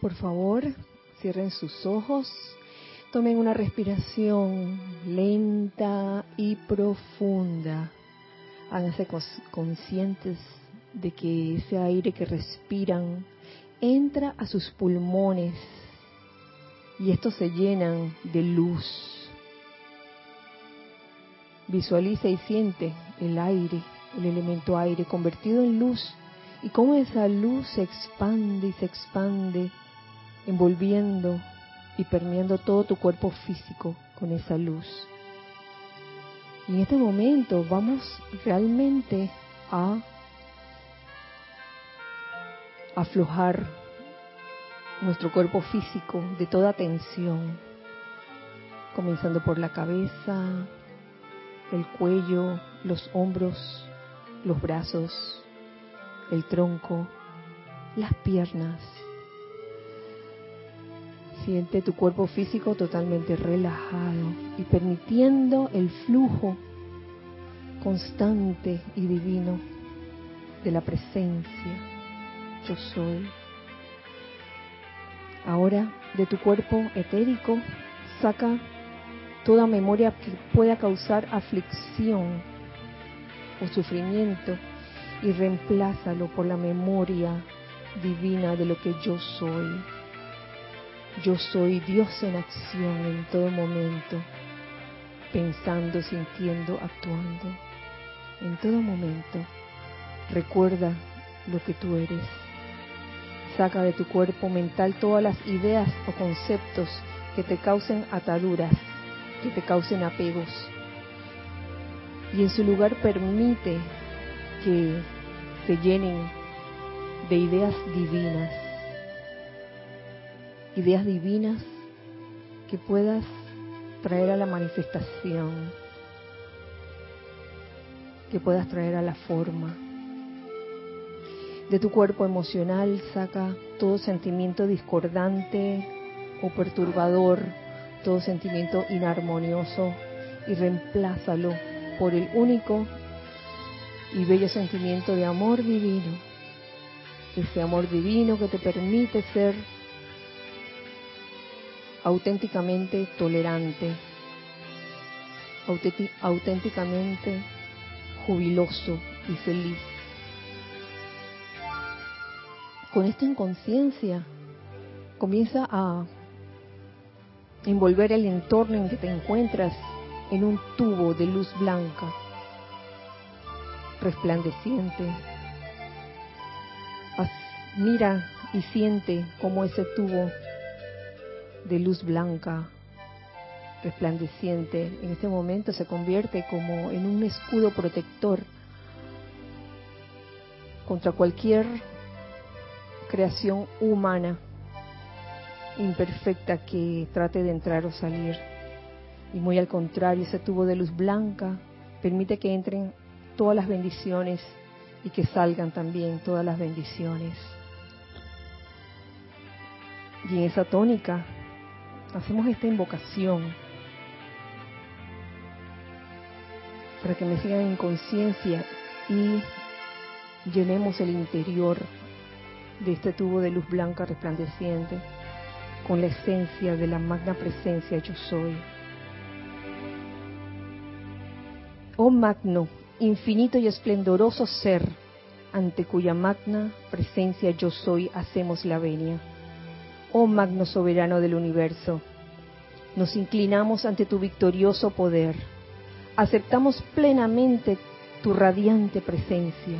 Por favor, cierren sus ojos, tomen una respiración lenta y profunda. Háganse conscientes de que ese aire que respiran entra a sus pulmones y estos se llenan de luz. Visualiza y siente el aire, el elemento aire convertido en luz y cómo esa luz se expande y se expande envolviendo y permeando todo tu cuerpo físico con esa luz. Y en este momento vamos realmente a aflojar nuestro cuerpo físico de toda tensión, comenzando por la cabeza, el cuello, los hombros, los brazos, el tronco, las piernas, Siente tu cuerpo físico totalmente relajado y permitiendo el flujo constante y divino de la presencia. Yo soy. Ahora de tu cuerpo etérico saca toda memoria que pueda causar aflicción o sufrimiento y reemplázalo por la memoria divina de lo que yo soy. Yo soy Dios en acción en todo momento, pensando, sintiendo, actuando. En todo momento, recuerda lo que tú eres. Saca de tu cuerpo mental todas las ideas o conceptos que te causen ataduras, que te causen apegos. Y en su lugar permite que se llenen de ideas divinas ideas divinas que puedas traer a la manifestación, que puedas traer a la forma. De tu cuerpo emocional saca todo sentimiento discordante o perturbador, todo sentimiento inarmonioso y reemplázalo por el único y bello sentimiento de amor divino. Ese amor divino que te permite ser auténticamente tolerante, auténticamente jubiloso y feliz. Con esto en conciencia, comienza a envolver el entorno en que te encuentras en un tubo de luz blanca, resplandeciente. Mira y siente cómo ese tubo de luz blanca, resplandeciente, en este momento se convierte como en un escudo protector contra cualquier creación humana imperfecta que trate de entrar o salir. Y muy al contrario, ese tubo de luz blanca permite que entren todas las bendiciones y que salgan también todas las bendiciones. Y en esa tónica hacemos esta invocación para que me sigan en conciencia y llenemos el interior de este tubo de luz blanca resplandeciente con la esencia de la magna presencia yo soy. Oh magno, infinito y esplendoroso ser, ante cuya magna presencia yo soy hacemos la venia oh magno soberano del universo. Nos inclinamos ante tu victorioso poder. Aceptamos plenamente tu radiante presencia.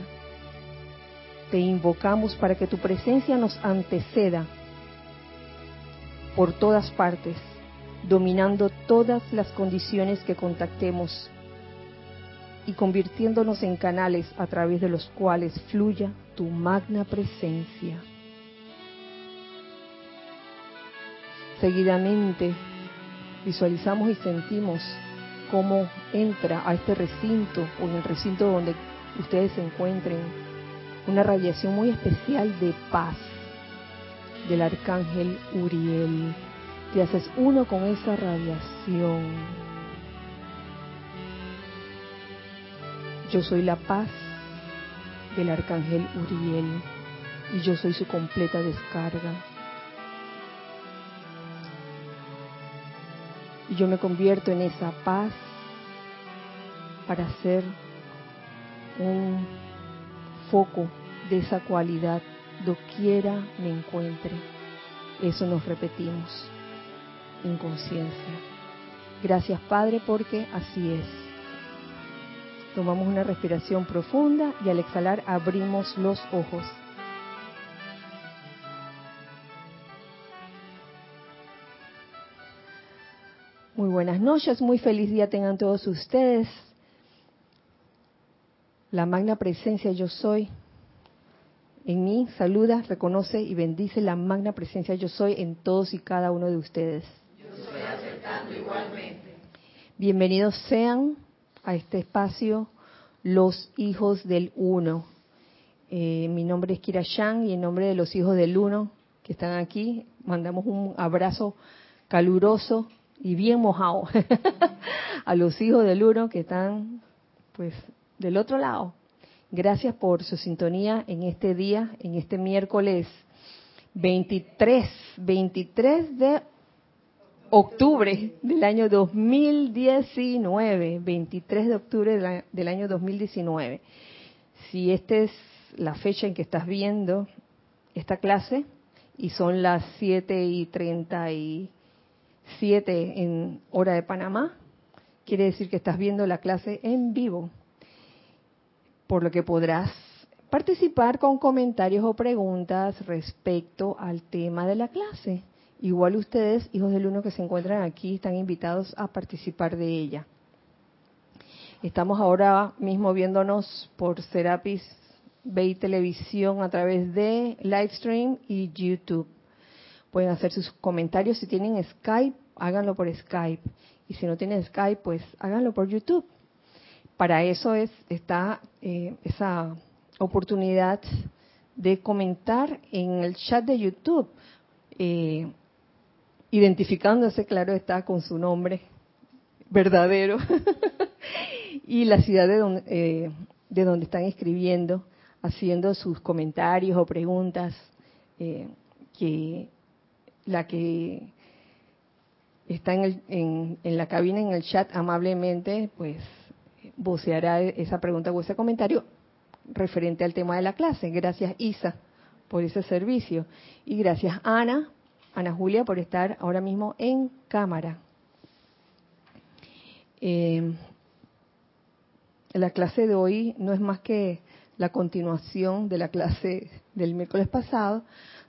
Te invocamos para que tu presencia nos anteceda por todas partes, dominando todas las condiciones que contactemos y convirtiéndonos en canales a través de los cuales fluya tu magna presencia. Seguidamente visualizamos y sentimos cómo entra a este recinto o en el recinto donde ustedes se encuentren una radiación muy especial de paz del arcángel Uriel. Te haces uno con esa radiación. Yo soy la paz del arcángel Uriel y yo soy su completa descarga Y yo me convierto en esa paz para ser un foco de esa cualidad doquiera me encuentre. Eso nos repetimos en conciencia. Gracias Padre porque así es. Tomamos una respiración profunda y al exhalar abrimos los ojos. Muy buenas noches, muy feliz día tengan todos ustedes. La magna presencia yo soy en mí saluda, reconoce y bendice la magna presencia yo soy en todos y cada uno de ustedes. Yo estoy aceptando igualmente. Bienvenidos sean a este espacio los hijos del uno. Eh, mi nombre es Kira Shang y en nombre de los hijos del uno que están aquí, mandamos un abrazo caluroso y bien mojado a los hijos del uno que están pues del otro lado. Gracias por su sintonía en este día, en este miércoles 23, 23 de octubre del año 2019, 23 de octubre del año 2019. Si esta es la fecha en que estás viendo esta clase y son las 7 y 37 en hora de Panamá, quiere decir que estás viendo la clase en vivo por lo que podrás participar con comentarios o preguntas respecto al tema de la clase. Igual ustedes, hijos del uno que se encuentran aquí, están invitados a participar de ella. Estamos ahora mismo viéndonos por Serapis Bay Televisión a través de Livestream y YouTube. Pueden hacer sus comentarios. Si tienen Skype, háganlo por Skype. Y si no tienen Skype, pues háganlo por YouTube para eso es, está eh, esa oportunidad de comentar en el chat de YouTube, eh, identificándose, claro está, con su nombre verdadero y la ciudad de donde, eh, de donde están escribiendo, haciendo sus comentarios o preguntas, que la que está en, en la cabina, en el chat, amablemente, pues voceará esa pregunta o ese comentario referente al tema de la clase. Gracias Isa por ese servicio. Y gracias Ana, Ana Julia, por estar ahora mismo en cámara. Eh, la clase de hoy no es más que la continuación de la clase del miércoles pasado,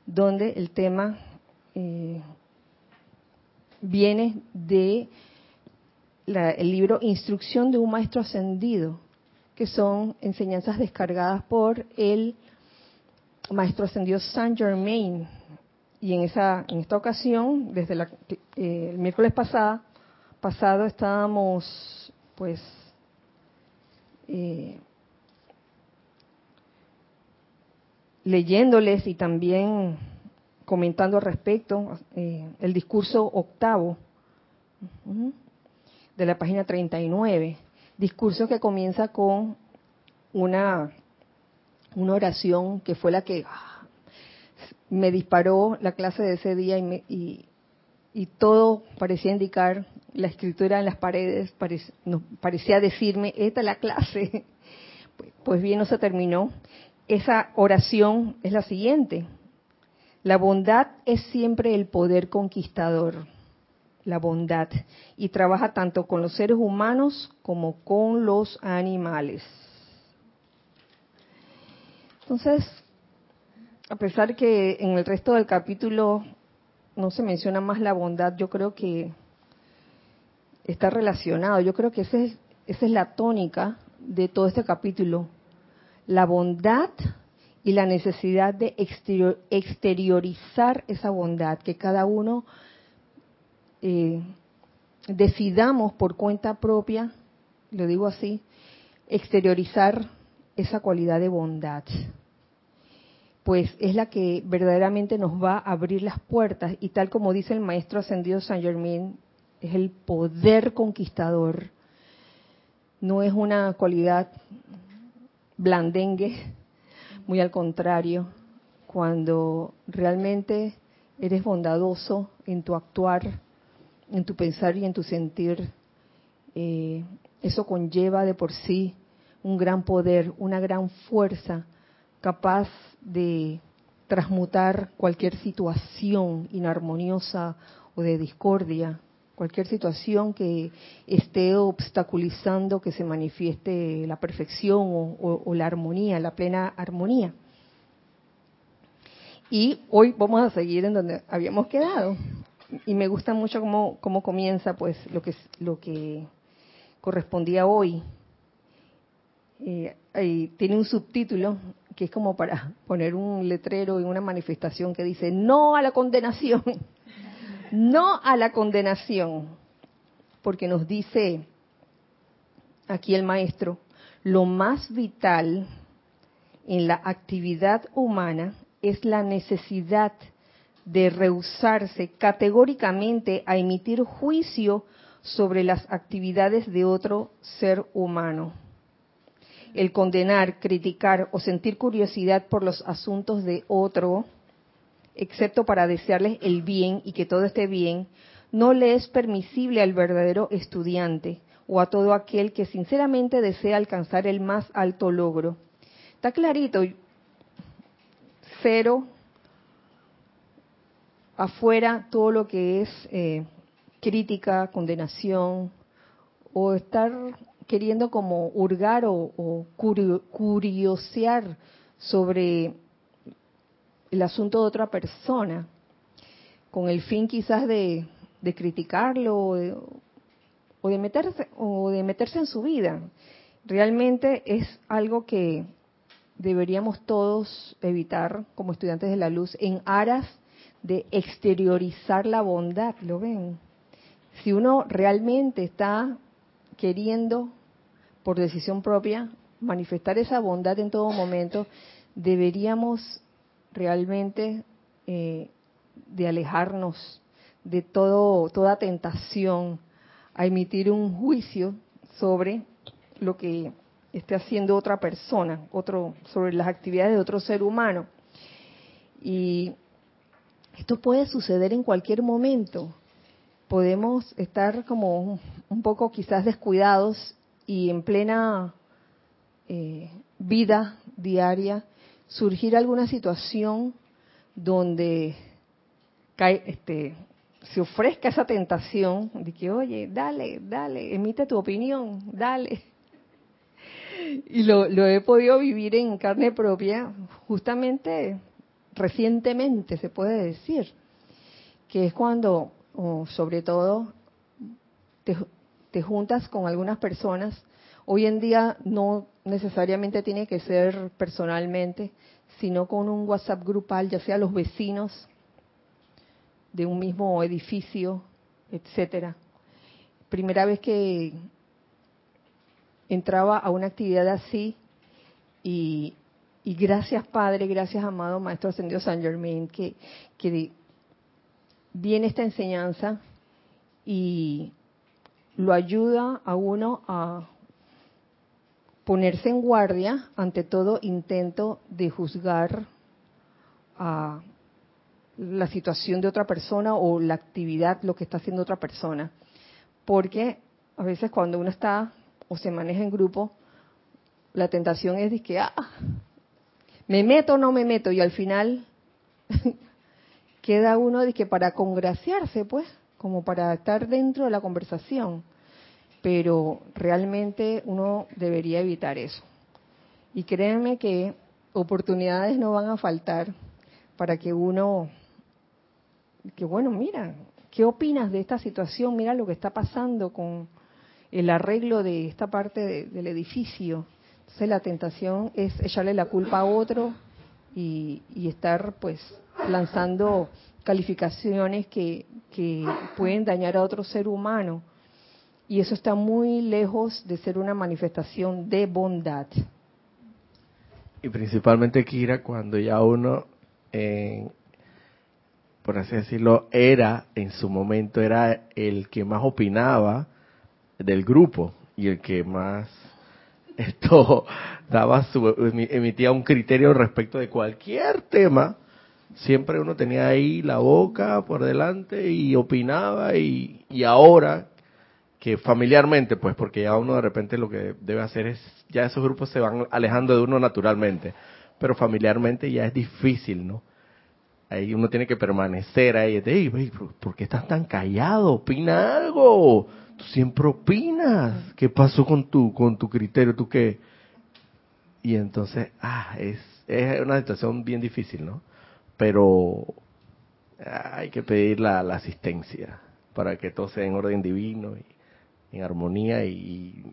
donde el tema eh, viene de el libro Instrucción de un Maestro Ascendido, que son enseñanzas descargadas por el Maestro Ascendido Saint Germain. Y en, esa, en esta ocasión, desde eh, el miércoles pasado, pasado estábamos pues eh, leyéndoles y también comentando al respecto eh, el discurso octavo de la página 39, discurso que comienza con una, una oración que fue la que ah, me disparó la clase de ese día y, y, todo parecía indicar, la escritura en las paredes parecía decirme, esta es la clase. Pues bien, no se terminó. Esa oración es la siguiente. La bondad es siempre el poder conquistador la bondad y trabaja tanto con los seres humanos como con los animales. Entonces, a pesar que en el resto del capítulo no se menciona más la bondad, yo creo que está relacionado. Yo creo que esa es, esa es la tónica de todo este capítulo. La bondad y la necesidad de exteriorizar esa bondad, que cada uno eh, decidamos por cuenta propia, lo digo así, exteriorizar esa cualidad de bondad, pues es la que verdaderamente nos va a abrir las puertas y tal como dice el maestro ascendido Saint Germain, es el poder conquistador, no es una cualidad blandengue, muy al contrario, cuando realmente eres bondadoso en tu actuar, en tu pensar y en tu sentir, eh, eso conlleva de por sí un gran poder, una gran fuerza capaz de transmutar cualquier situación inarmoniosa o de discordia, cualquier situación que esté obstaculizando que se manifieste la perfección o, la armonía, la plena armonía. Y hoy vamos a seguir en donde habíamos quedado. Y me gusta mucho cómo, cómo comienza pues lo que, lo que correspondía hoy. Eh, tiene un subtítulo que es como para poner un letrero en una manifestación que dice no a la condenación, no a la condenación, porque nos dice aquí el maestro, lo más vital en la actividad humana es la necesidad de rehusarse categóricamente a emitir juicio sobre las actividades de otro ser humano. El condenar, criticar o sentir curiosidad por los asuntos de otro, excepto para desearles el bien y que todo esté bien, no le es permisible al verdadero estudiante o a todo aquel que sinceramente desea alcanzar el más alto logro. Está clarito, cero afuera todo lo que es eh, crítica, condenación, o estar queriendo como hurgar o, curiosear sobre el asunto de otra persona, con el fin quizás de, criticarlo o de, meterse, o de meterse en su vida. Realmente es algo que deberíamos todos evitar como estudiantes de la luz en aras de exteriorizar la bondad, ¿lo ven? si uno realmente está queriendo, por decisión propia, manifestar esa bondad en todo momento, deberíamos realmente eh, de alejarnos de todo, toda tentación a emitir un juicio sobre lo que esté haciendo otra persona, otro, sobre las actividades de otro ser humano. Y esto puede suceder en cualquier momento podemos estar como un poco quizás descuidados y en plena eh, vida diaria surgir alguna situación donde cae, este, se ofrezca esa tentación de que, oye, dale, dale, emite tu opinión, dale. Y lo, he podido vivir en carne propia justamente recientemente, se puede decir, que es cuando sobre todo te, juntas con algunas personas. Hoy en día no necesariamente tiene que ser personalmente, sino con un WhatsApp grupal, ya sea los vecinos de un mismo edificio, etcétera. Primera vez que entraba a una actividad así y, gracias Padre, gracias amado Maestro Ascendido San Germain, que, que viene esta enseñanza y lo ayuda a uno a ponerse en guardia ante todo intento de juzgar a la situación de otra persona o la actividad, lo que está haciendo otra persona. Porque a veces cuando uno está o se maneja en grupo, la tentación es de que, ah, me meto o no me meto, y al final queda uno de que para congraciarse, pues, como para estar dentro de la conversación. Pero realmente uno debería evitar eso. Y créanme que oportunidades no van a faltar para que uno, que bueno, mira, ¿qué opinas de esta situación? Mira lo que está pasando con el arreglo de esta parte del edificio. Entonces la tentación es echarle la culpa a otro y, y estar pues lanzando calificaciones que, pueden dañar a otro ser humano. Y eso está muy lejos de ser una manifestación de bondad. Y principalmente, Kira, cuando ya uno, por así decirlo, era, en su momento, era el que más opinaba del grupo y el que más esto daba su, emitía un criterio respecto de cualquier tema siempre uno tenía ahí la boca por delante y opinaba y, y ahora que familiarmente, pues porque ya uno de repente lo que debe hacer es, ya esos grupos se van alejando de uno naturalmente, pero familiarmente ya es difícil, ¿no? Ahí uno tiene que permanecer ahí, hey, ¿por qué estás tan callado? Opina algo, tú siempre opinas, ¿qué pasó con tu, con tu criterio? ¿Tú qué? Y entonces, ah, es, es una situación bien difícil, ¿no? Pero hay que pedir la, la asistencia para que todo sea en orden divino y en armonía y,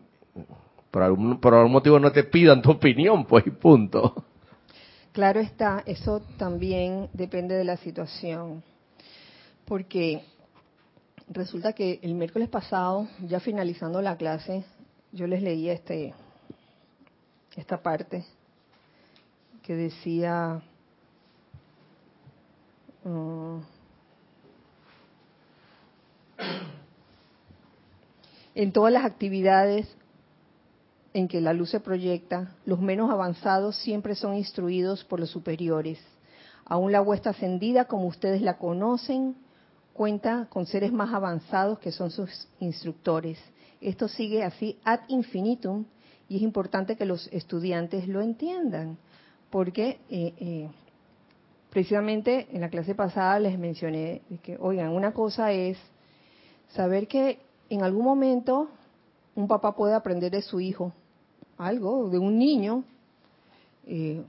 por, algún, por algún motivo no te pidan tu opinión, pues punto. Claro está, eso también depende de la situación, porque resulta que el miércoles pasado, ya finalizando la clase, yo les leí este esta parte que decía uh, En todas las actividades en que la luz se proyecta, los menos avanzados siempre son instruidos por los superiores. Aún la huesta ascendida, como ustedes la conocen, cuenta con seres más avanzados que son sus instructores. Esto sigue así ad infinitum y es importante que los estudiantes lo entiendan, porque eh, eh, precisamente en la clase pasada les mencioné que, oigan, una cosa es saber que en algún momento un papá puede aprender de su hijo algo, de un niño. Eh,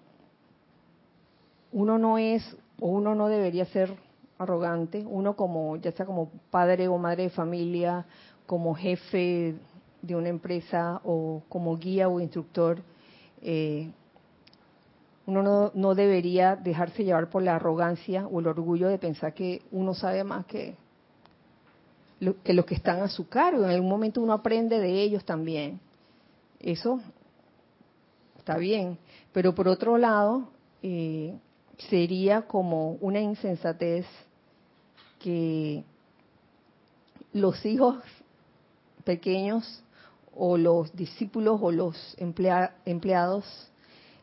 uno no es o uno no debería ser arrogante, uno como, ya sea como padre o madre de familia, como jefe de una empresa o como guía o instructor, eh, uno no, no, debería dejarse llevar por la arrogancia o el orgullo de pensar que uno sabe más que, que los que están a su cargo. En algún momento uno aprende de ellos también. Eso está bien. Pero por otro lado, eh, sería como una insensatez que los hijos pequeños o los discípulos o los empleados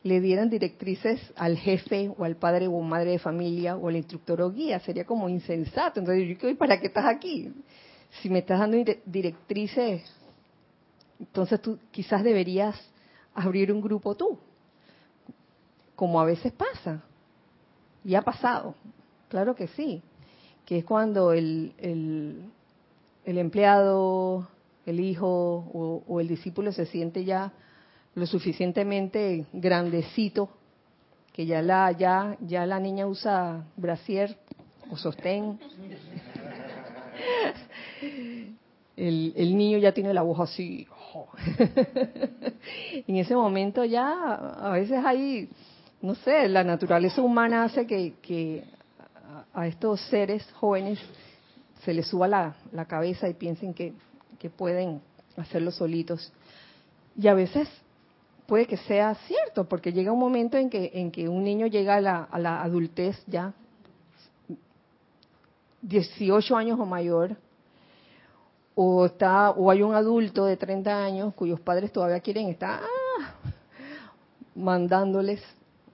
le dieran directrices al jefe o al padre o madre de familia o al instructor o guía. Sería como insensato. Entonces, ¿para qué estás aquí? si me estás dando directrices, entonces tú quizás deberías abrir un grupo tú, como a veces pasa, y ha pasado, claro que sí, que es cuando el, el, empleado, el hijo o, el discípulo se siente ya lo suficientemente grandecito que ya la ya ya la niña usa brasier o sostén el, niño ya tiene la voz así. en ese momento ya a veces hay, no sé, la naturaleza humana hace que, a estos seres jóvenes se les suba la, cabeza y piensen que, pueden hacerlo solitos. Y a veces puede que sea cierto, porque llega un momento en que, en que un niño llega a la, a la adultez ya, 18 años o mayor, o está o hay un adulto de 30 años cuyos padres todavía quieren estar ah, mandándoles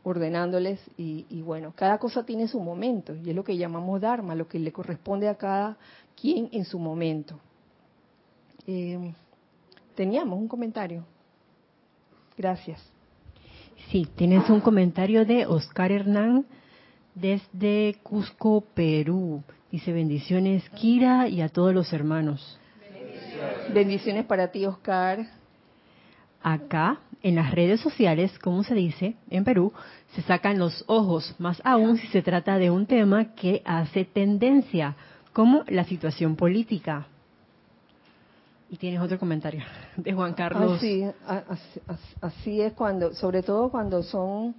ordenándoles y, bueno cada cosa tiene su momento y es lo que llamamos dharma lo que le corresponde a cada quien en su momento. Eh, teníamos un comentario gracias. Sí tienes un comentario de Oscar Hernán desde Cusco Perú. Dice bendiciones Kira y a todos los hermanos Bendiciones. Para ti, Oscar. Acá, en las redes sociales, como se dice en Perú, se sacan los ojos, más aún si se trata de un tema que hace tendencia, como la situación política. Y tienes otro comentario de Juan Carlos. sí, así, es cuando, sobre todo cuando son,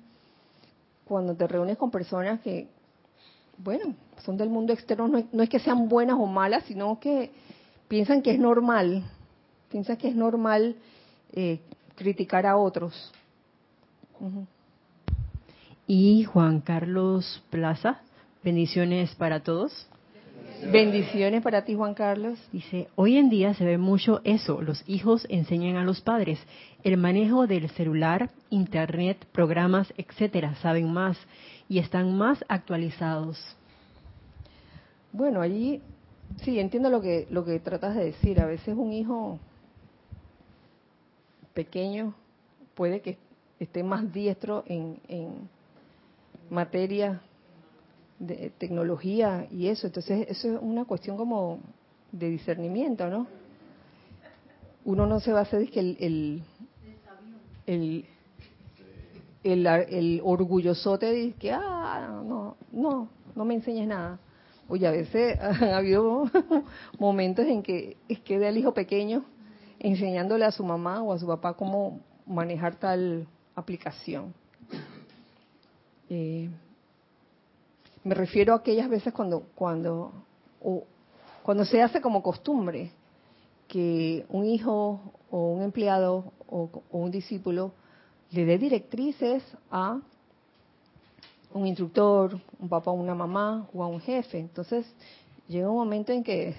cuando te reúnes con personas que, bueno, son del mundo externo, no es que sean buenas o malas, sino que piensan que es normal, piensan que es normal eh, criticar a otros. Y Juan Carlos Plaza, bendiciones para todos. Bendiciones para ti, Juan Carlos. Dice, hoy en día se ve mucho eso. Los hijos enseñan a los padres el manejo del celular, internet, programas, etcétera. Saben más y están más actualizados. Bueno, allí sí entiendo lo que lo que tratas de decir. A veces un hijo pequeño puede que esté más diestro en, en materia de tecnología y eso. Entonces, eso es una cuestión como de discernimiento, ¿no? Uno no se va a hacer que el, el, el, el, el orgullosote de que, ah, no, no, no me enseñes nada. Oye, a veces ha habido momentos en que queda el hijo pequeño enseñándole a su mamá o a su papá cómo manejar tal aplicación. Eh, me refiero a aquellas veces cuando, cuando, o, cuando se hace como costumbre que un hijo o un empleado o, un discípulo le dé directrices a un instructor, un papá una mamá o a un jefe. Entonces llega un momento en que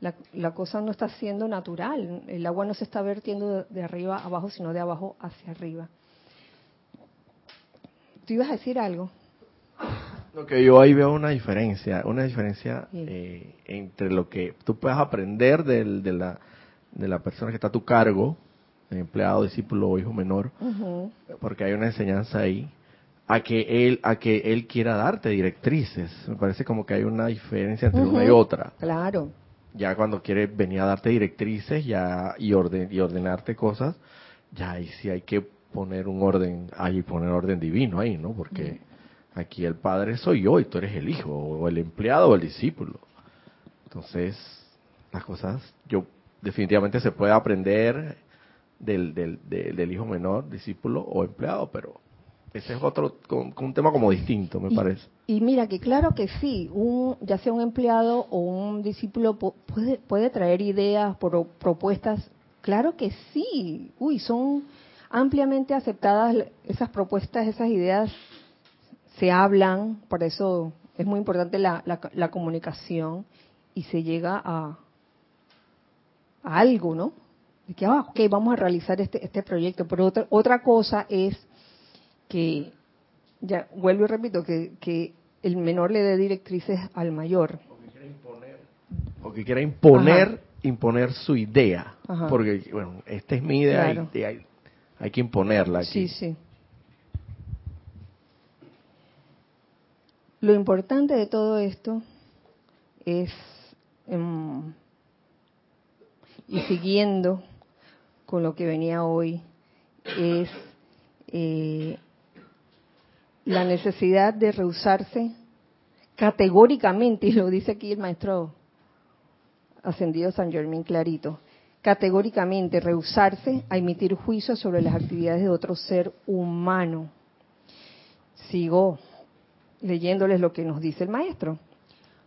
la, la, cosa no está siendo natural, el agua no se está vertiendo de, arriba abajo, sino de abajo hacia arriba. ¿Tú ibas a decir algo? Lo que yo ahí veo una diferencia, una diferencia eh, entre lo que tú puedes aprender del, de, la, de la persona que está a tu cargo, empleado, discípulo o hijo menor, porque hay una enseñanza ahí, a que él a que él quiera darte directrices. Me parece como que hay una diferencia entre una y otra. Claro. Ya cuando quiere venir a darte directrices ya y, orden, y ordenarte cosas, ya ahí sí hay que poner un orden, ahí poner orden divino ahí, ¿no? Porque Aquí el padre soy yo y tú eres el hijo, o el empleado o el discípulo. Entonces, las cosas, yo definitivamente se puede aprender del, del, del, hijo menor, discípulo o empleado, pero ese es otro, con, un tema como distinto, me parece. Y mira que claro que sí, un, ya sea un empleado o un discípulo puede, puede traer ideas, propuestas, claro que sí, uy, son ampliamente aceptadas esas propuestas, esas ideas se hablan, por eso es muy importante la, la, comunicación y se llega a, a, algo, ¿no? De que, ah, ok, vamos a realizar este, este proyecto. Pero otra, otra cosa es que, ya vuelvo y repito, que, que el menor le dé directrices al mayor. O que quiera imponer, o que quiera imponer, imponer su idea. Porque, bueno, esta es mi idea y hay, hay, que imponerla aquí. Sí, sí. Lo importante de todo esto es, em, y siguiendo con lo que venía hoy, es eh, la necesidad de rehusarse categóricamente, y lo dice aquí el maestro ascendido San Germán clarito, categóricamente rehusarse a emitir juicios sobre las actividades de otro ser humano. Sigo leyéndoles lo que nos dice el maestro.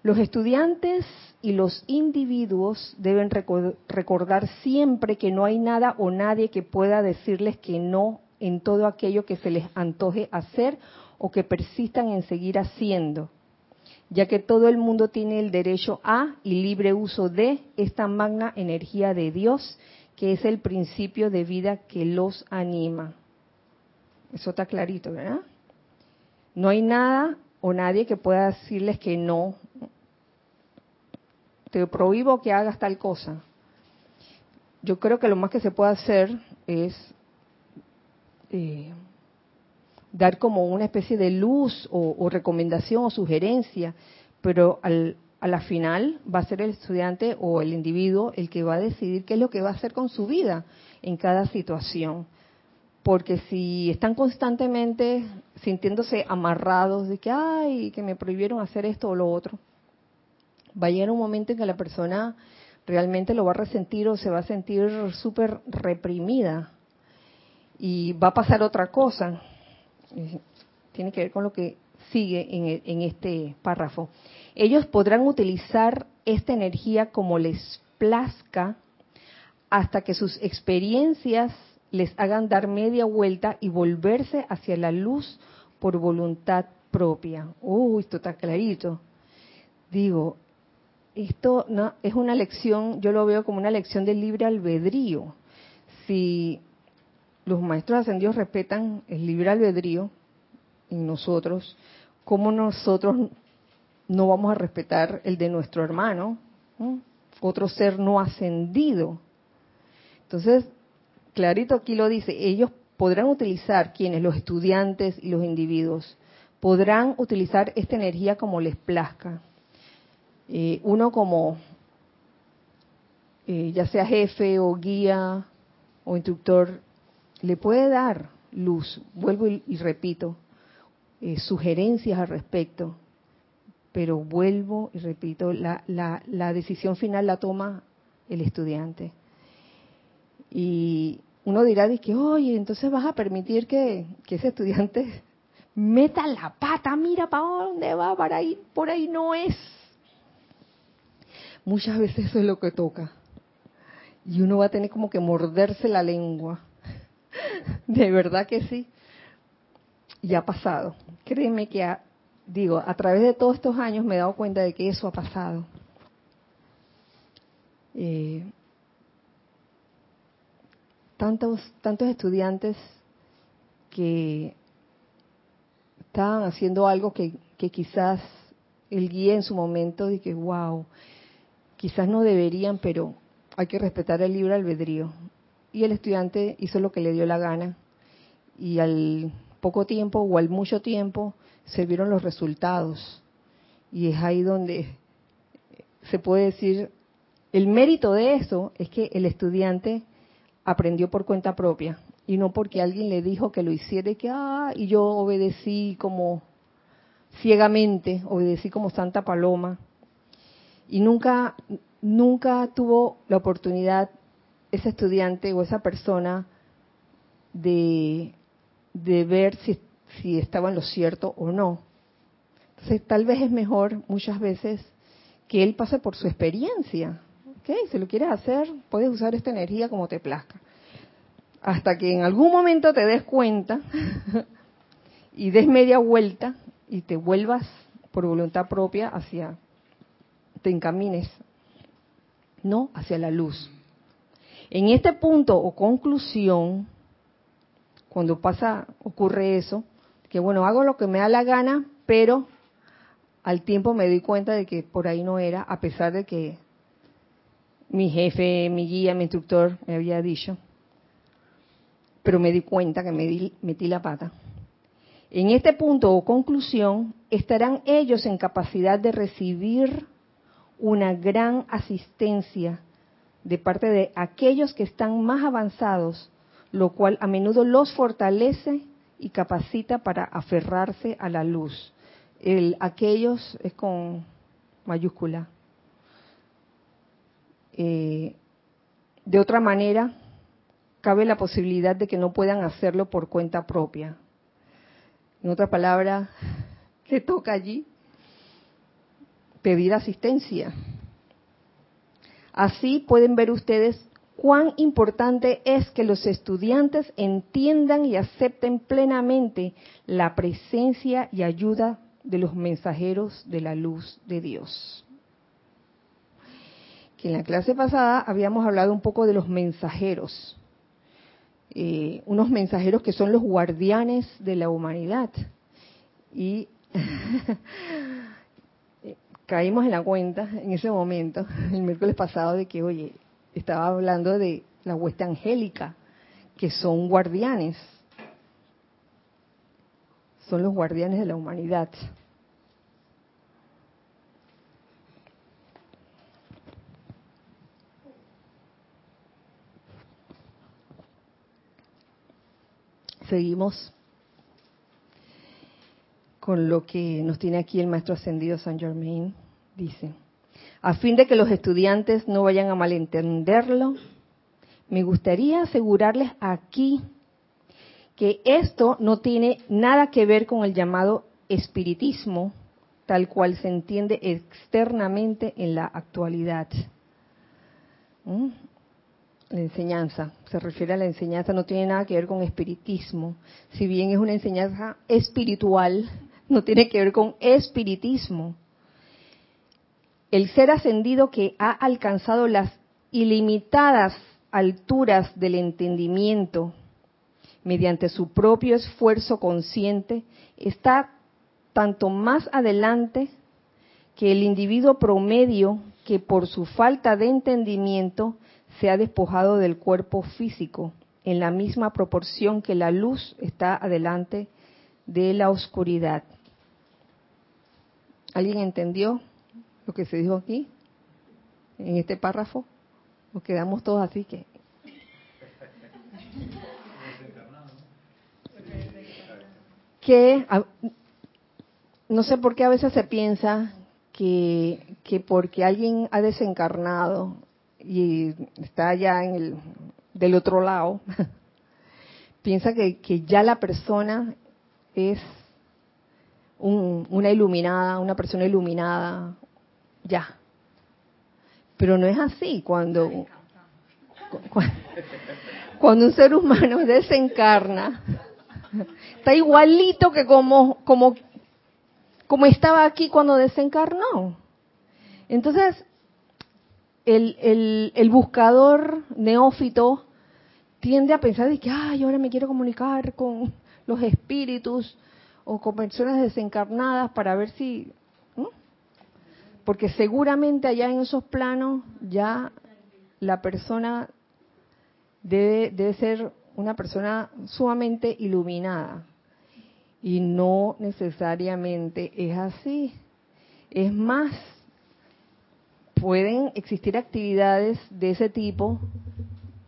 Los estudiantes y los individuos deben recordar siempre que no hay nada o nadie que pueda decirles que no en todo aquello que se les antoje hacer o que persistan en seguir haciendo, ya que todo el mundo tiene el derecho a y libre uso de esta magna energía de Dios, que es el principio de vida que los anima. Eso está clarito, ¿verdad? No hay nada o nadie que pueda decirles que no. Te prohíbo que hagas tal cosa. Yo creo que lo más que se puede hacer es eh, dar como una especie de luz o, recomendación o sugerencia, pero al, a la final va a ser el estudiante o el individuo el que va a decidir qué es lo que va a hacer con su vida en cada situación porque si están constantemente sintiéndose amarrados de que, ay, que me prohibieron hacer esto o lo otro, va a llegar un momento en que la persona realmente lo va a resentir o se va a sentir súper reprimida y va a pasar otra cosa. Tiene que ver con lo que sigue en, en este párrafo. Ellos podrán utilizar esta energía como les plazca hasta que sus experiencias les hagan dar media vuelta y volverse hacia la luz por voluntad propia. Uy, esto está clarito. Digo, esto no es una lección, yo lo veo como una lección del libre albedrío. Si los maestros ascendidos respetan el libre albedrío en nosotros, ¿cómo nosotros no vamos a respetar el de nuestro hermano, otro ser no ascendido? Entonces, clarito aquí lo dice, ellos podrán utilizar, quienes, los estudiantes y los individuos, podrán utilizar esta energía como les plazca. Eh, uno como, eh, ya sea jefe o guía o instructor, le puede dar luz, vuelvo y, repito, eh, sugerencias al respecto, pero vuelvo y repito, la, la, la decisión final la toma el estudiante. Y uno dirá, oye, entonces vas a permitir que, que ese estudiante meta la pata, mira para dónde va, para ahí, por ahí no es. Muchas veces eso es lo que toca. Y uno va a tener como que morderse la lengua. De verdad que sí. Y ha pasado. Créeme que, digo, a través de todos estos años me he dado cuenta de que eso ha pasado. Eh, tantos, tantos estudiantes que estaban haciendo algo que, quizás el guía en su momento dije, wow, quizás no deberían, pero hay que respetar el libre albedrío. Y el estudiante hizo lo que le dio la gana y al poco tiempo o al mucho tiempo se vieron los resultados. Y es ahí donde se puede decir, el mérito de eso es que el estudiante aprendió por cuenta propia y no porque alguien le dijo que lo hiciera y que, ah, y yo obedecí como ciegamente, obedecí como Santa Paloma. Y nunca, nunca tuvo la oportunidad ese estudiante o esa persona de, de ver si, si estaba en lo cierto o no. Entonces, tal vez es mejor muchas veces que él pase por su experiencia. Si lo quieres hacer, puedes usar esta energía como te plazca hasta que en algún momento te des cuenta y des media vuelta y te vuelvas por voluntad propia hacia, te encamines, no hacia la luz. En este punto o conclusión, cuando pasa, ocurre eso, que bueno, hago lo que me da la gana, pero al tiempo me doy cuenta de que por ahí no era, a pesar de que mi jefe, mi guía, mi instructor me había dicho pero me di cuenta que me metí la pata. En este punto o conclusión, estarán ellos en capacidad de recibir una gran asistencia de parte de aquellos que están más avanzados, lo cual a menudo los fortalece y capacita para aferrarse a la luz. El aquellos es con mayúscula. Eh, de otra manera, cabe la posibilidad de que no puedan hacerlo por cuenta propia. En otra palabra, ¿qué toca allí? Pedir asistencia. Así pueden ver ustedes cuán importante es que los estudiantes entiendan y acepten plenamente la presencia y ayuda de los mensajeros de la luz de Dios. Que en la clase pasada habíamos hablado un poco de los mensajeros. Eh, unos mensajeros que son los guardianes de la humanidad. Y caímos en la cuenta en ese momento, el miércoles pasado, de que, oye, estaba hablando de la hueste angélica, que son guardianes, son los guardianes de la humanidad. Seguimos con lo que nos tiene aquí el maestro ascendido San Germain. Dice, a fin de que los estudiantes no vayan a malentenderlo, me gustaría asegurarles aquí que esto no tiene nada que ver con el llamado espiritismo, tal cual se entiende externamente en la actualidad. ¿Mm? La enseñanza, se refiere a la enseñanza, no tiene nada que ver con espiritismo. Si bien es una enseñanza espiritual, no tiene que ver con espiritismo. el ser ascendido que ha alcanzado las ilimitadas alturas del entendimiento mediante su propio esfuerzo consciente, está tanto más adelante que el individuo promedio que por su falta de entendimiento se ha despojado del cuerpo físico en la misma proporción que la luz está adelante de la oscuridad. ¿Alguien entendió lo que se dijo aquí en este párrafo? Nos quedamos todos así que que no sé por qué a veces se piensa que, que porque alguien ha desencarnado y está allá en el del otro lado, piensa que, que, ya la persona es una iluminada, una persona iluminada, ya. Pero no es así cuando, cuando un ser humano desencarna, está igualito que como, como, como estaba aquí cuando desencarnó. Entonces, el, el, buscador neófito tiende a pensar de que, ay, ahora me quiero comunicar con los espíritus o con personas desencarnadas para ver si... Porque seguramente allá en esos planos ya la persona debe, debe ser una persona sumamente iluminada. Y no necesariamente es así. Es más, pueden existir actividades de ese tipo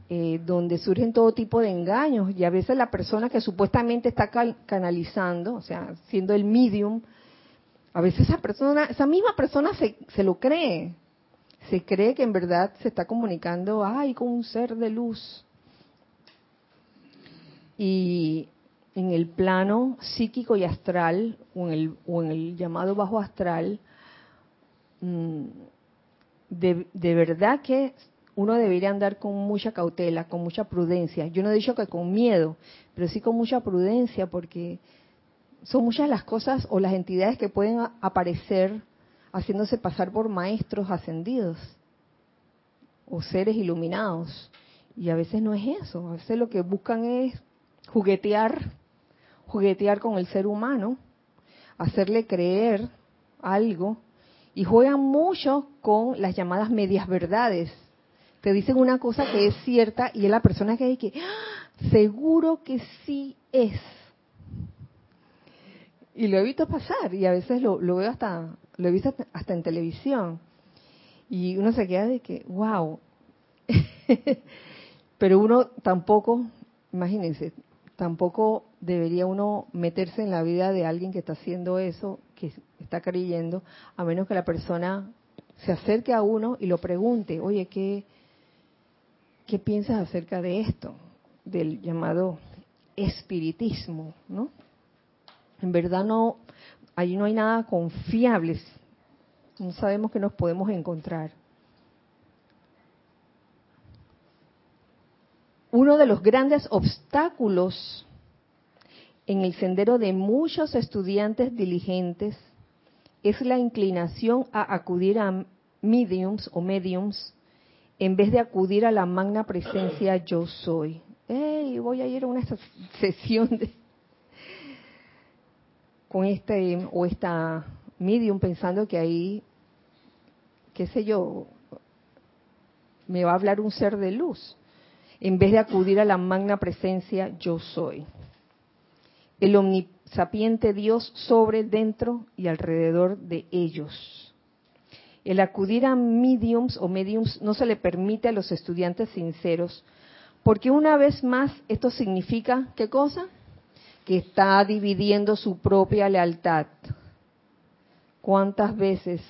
eh, donde surgen todo tipo de engaños y a veces la persona que supuestamente está canalizando, o sea, siendo el medium, a veces esa persona, esa misma persona se, se lo cree, se cree que en verdad se está comunicando, ay, con un ser de luz. Y en el plano psíquico y astral, o en el, o en el llamado bajo astral, mmm, de, verdad que uno debería andar con mucha cautela, con mucha prudencia. Yo no he dicho que con miedo, pero sí con mucha prudencia porque son muchas las cosas o las entidades que pueden aparecer haciéndose pasar por maestros ascendidos o seres iluminados. Y a veces no es eso, a veces lo que buscan es juguetear, juguetear con el ser humano, hacerle creer algo y juegan mucho con las llamadas medias verdades. Te dicen una cosa que es cierta y es la persona que dice que ¡Ah! seguro que sí es. Y lo he visto pasar y a veces lo, veo hasta, lo he visto hasta en televisión. Y uno se queda de que, wow. Pero uno tampoco, imagínense, tampoco debería uno meterse en la vida de alguien que está haciendo eso, que está creyendo, a menos que la persona se acerque a uno y lo pregunte, oye, ¿qué, qué piensas acerca de esto? Del llamado espiritismo, ¿no? En verdad no, ahí no hay nada confiable, no sabemos que nos podemos encontrar. Uno de los grandes obstáculos en el sendero de muchos estudiantes diligentes es la inclinación a acudir a mediums o mediums en vez de acudir a la magna presencia yo soy. Hey, voy a ir a una sesión de con este o esta medium pensando que ahí, qué sé yo, me va a hablar un ser de luz, en vez de acudir a la magna presencia yo soy. El sapiente Dios sobre, dentro y alrededor de ellos. El acudir a mediums o mediums no se le permite a los estudiantes sinceros, porque una vez más esto significa, ¿qué cosa? Que está dividiendo su propia lealtad. ¿Cuántas veces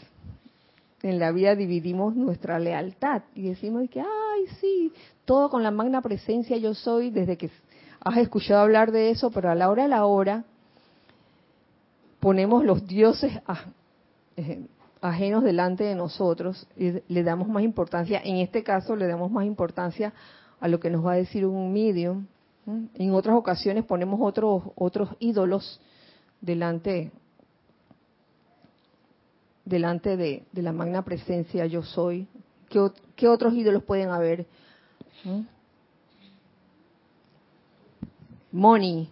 en la vida dividimos nuestra lealtad y decimos que, ay, sí, todo con la magna presencia yo soy desde que has escuchado hablar de eso, pero a la hora de la hora ponemos los dioses eh, ajenos delante de nosotros y le damos más importancia, en este caso le damos más importancia a lo que nos va a decir un medium. En otras ocasiones ponemos otros otros ídolos delante delante de, la magna presencia yo soy. ¿Qué, otros ídolos pueden haber? Moni.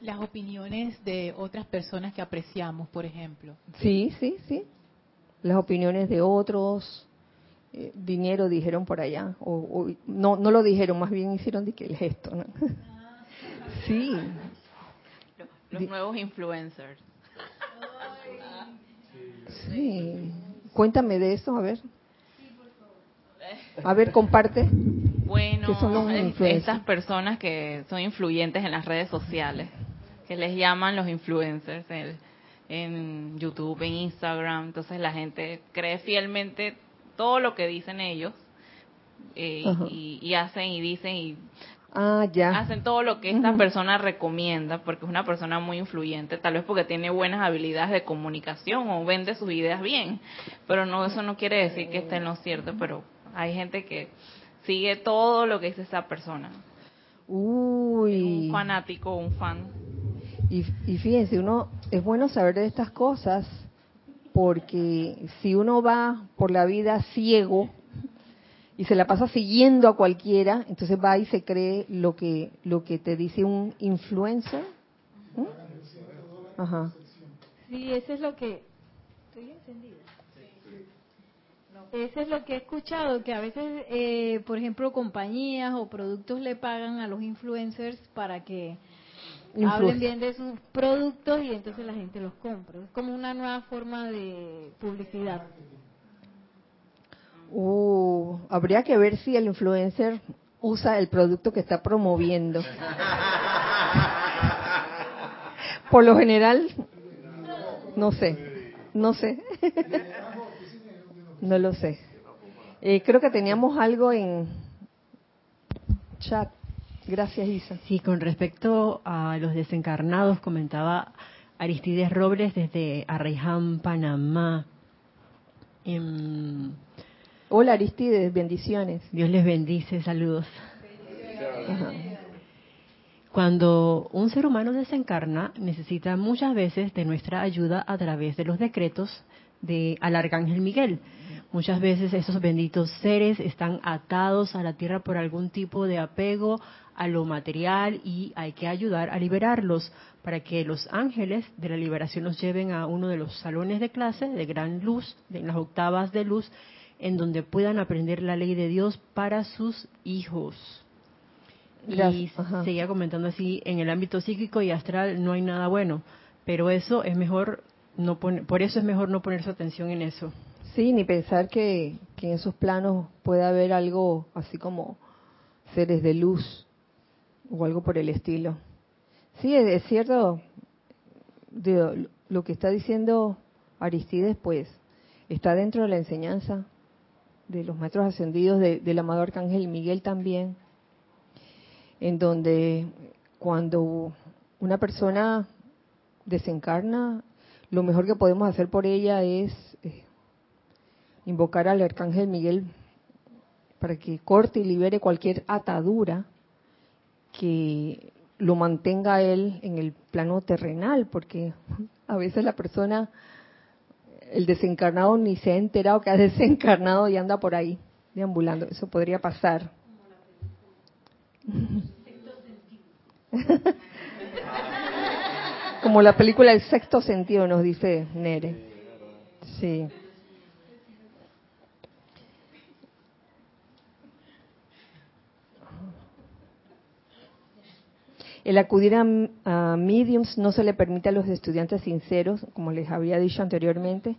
Las opiniones de otras personas que apreciamos, por ejemplo. Sí, sí, sí. Las opiniones de otros, eh, dinero dijeron por allá, o, no, no lo dijeron, más bien hicieron de que el gesto. ¿no? sí. Los, nuevos influencers. Sí. Cuéntame de eso, a ver. A ver, comparte. Bueno, son estas personas que son influyentes en las redes sociales, que les llaman los influencers en YouTube, en Instagram. Entonces la gente cree fielmente todo lo que dicen ellos eh, y, hacen y dicen y ah, ya. hacen todo lo que esta persona recomienda porque es una persona muy influyente, tal vez porque tiene buenas habilidades de comunicación o vende sus ideas bien, pero no eso no quiere decir que esté en lo cierto, pero hay gente que sigue todo lo que dice esa persona. Uy. Un fanático, un fan. Y, y fíjense, uno es bueno saber de estas cosas porque si uno va por la vida ciego y se la pasa siguiendo a cualquiera, entonces va y se cree lo que lo que te dice un influencer. Ajá. Sí, eso es lo que estoy encendida. Eso es lo que he escuchado, que a veces, eh, por ejemplo, compañías o productos le pagan a los influencers para que hablen bien de sus productos y entonces la gente los compra. Es como una nueva forma de publicidad. Uh, habría que ver si el influencer usa el producto que está promoviendo. Por lo general, no sé, no sé. No lo sé. Eh, creo que teníamos algo en chat. Gracias, Isa. Sí, con respecto a los desencarnados, comentaba Aristides Robles desde Arreján, Panamá. Em, Hola Aristides, bendiciones. Dios les bendice, saludos. Cuando un ser humano desencarna, necesita muchas veces de nuestra ayuda a través de los decretos de al Arcángel Miguel. Muchas veces esos benditos seres están atados a la tierra por algún tipo de apego a lo material y hay que ayudar a liberarlos para que los ángeles de la liberación los lleven a uno de los salones de clase de gran luz, de las octavas de luz, en donde puedan aprender la ley de Dios para sus hijos. Y seguía comentando así, en el ámbito psíquico y astral no hay nada bueno, pero eso es mejor no por eso es mejor no poner su atención en eso. Sí, ni pensar que, en esos planos puede haber algo así como seres de luz o algo por el estilo. Sí, es, cierto, de, lo que está diciendo Aristides, pues, está dentro de la enseñanza de los maestros ascendidos del amado Arcángel Miguel también, en donde cuando una persona desencarna, lo mejor que podemos hacer por ella es invocar al Arcángel Miguel para que corte y libere cualquier atadura que lo mantenga él en el plano terrenal, porque a veces la persona, el desencarnado ni se ha enterado que ha desencarnado y anda por ahí deambulando. Eso podría pasar. Como la película El sexto sentido nos dice Nere. Sí. El acudir a, mediums no se le permite a los estudiantes sinceros, como les había dicho anteriormente,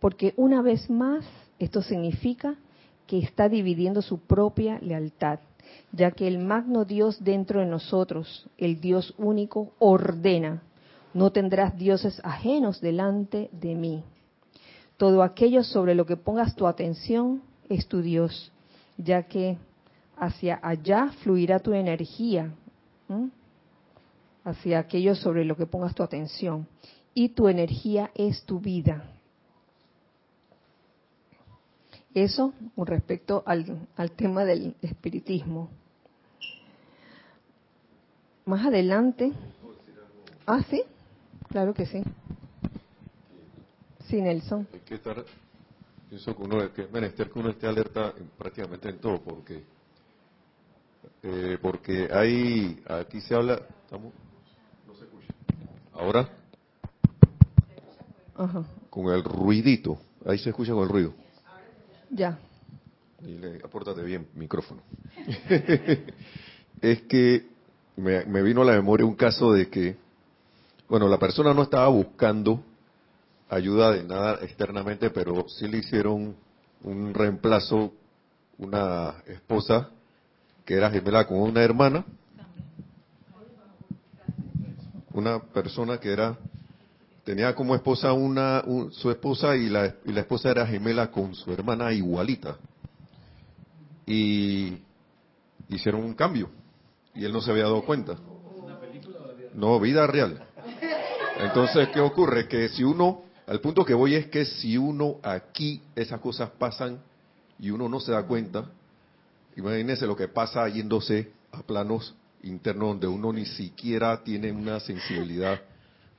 porque una vez más esto significa que está dividiendo su propia lealtad, ya que el magno Dios dentro de nosotros, el Dios único, ordena, no tendrás dioses ajenos delante de mí. Todo aquello sobre lo que pongas tu atención es tu Dios, ya que hacia allá fluirá tu energía hacia aquello sobre lo que pongas tu atención. Y tu energía es tu vida. Eso con respecto al, al tema del espiritismo. Más adelante. Ah, sí, claro que sí. Sí, Nelson. Hay que estar, pienso que uno, que es menester que uno esté alerta prácticamente en todo, porque eh, porque hay, aquí se habla, estamos. Ahora, Ajá. con el ruidito, ahí se escucha con el ruido. Ya. Y le, apórtate bien, micrófono. es que me, me vino a la memoria un caso de que, bueno, la persona no estaba buscando ayuda de nada externamente, pero sí le hicieron un reemplazo, una esposa que era gemela con una hermana, una persona que era tenía como esposa una su esposa y la, y la esposa era gemela con su hermana igualita y hicieron un cambio y él no se había dado cuenta. No, vida real. Entonces, ¿qué ocurre? Que si uno, al punto que voy es que si uno aquí esas cosas pasan y uno no se da cuenta, imagínese lo que pasa yéndose a planos internos donde uno ni siquiera tiene una sensibilidad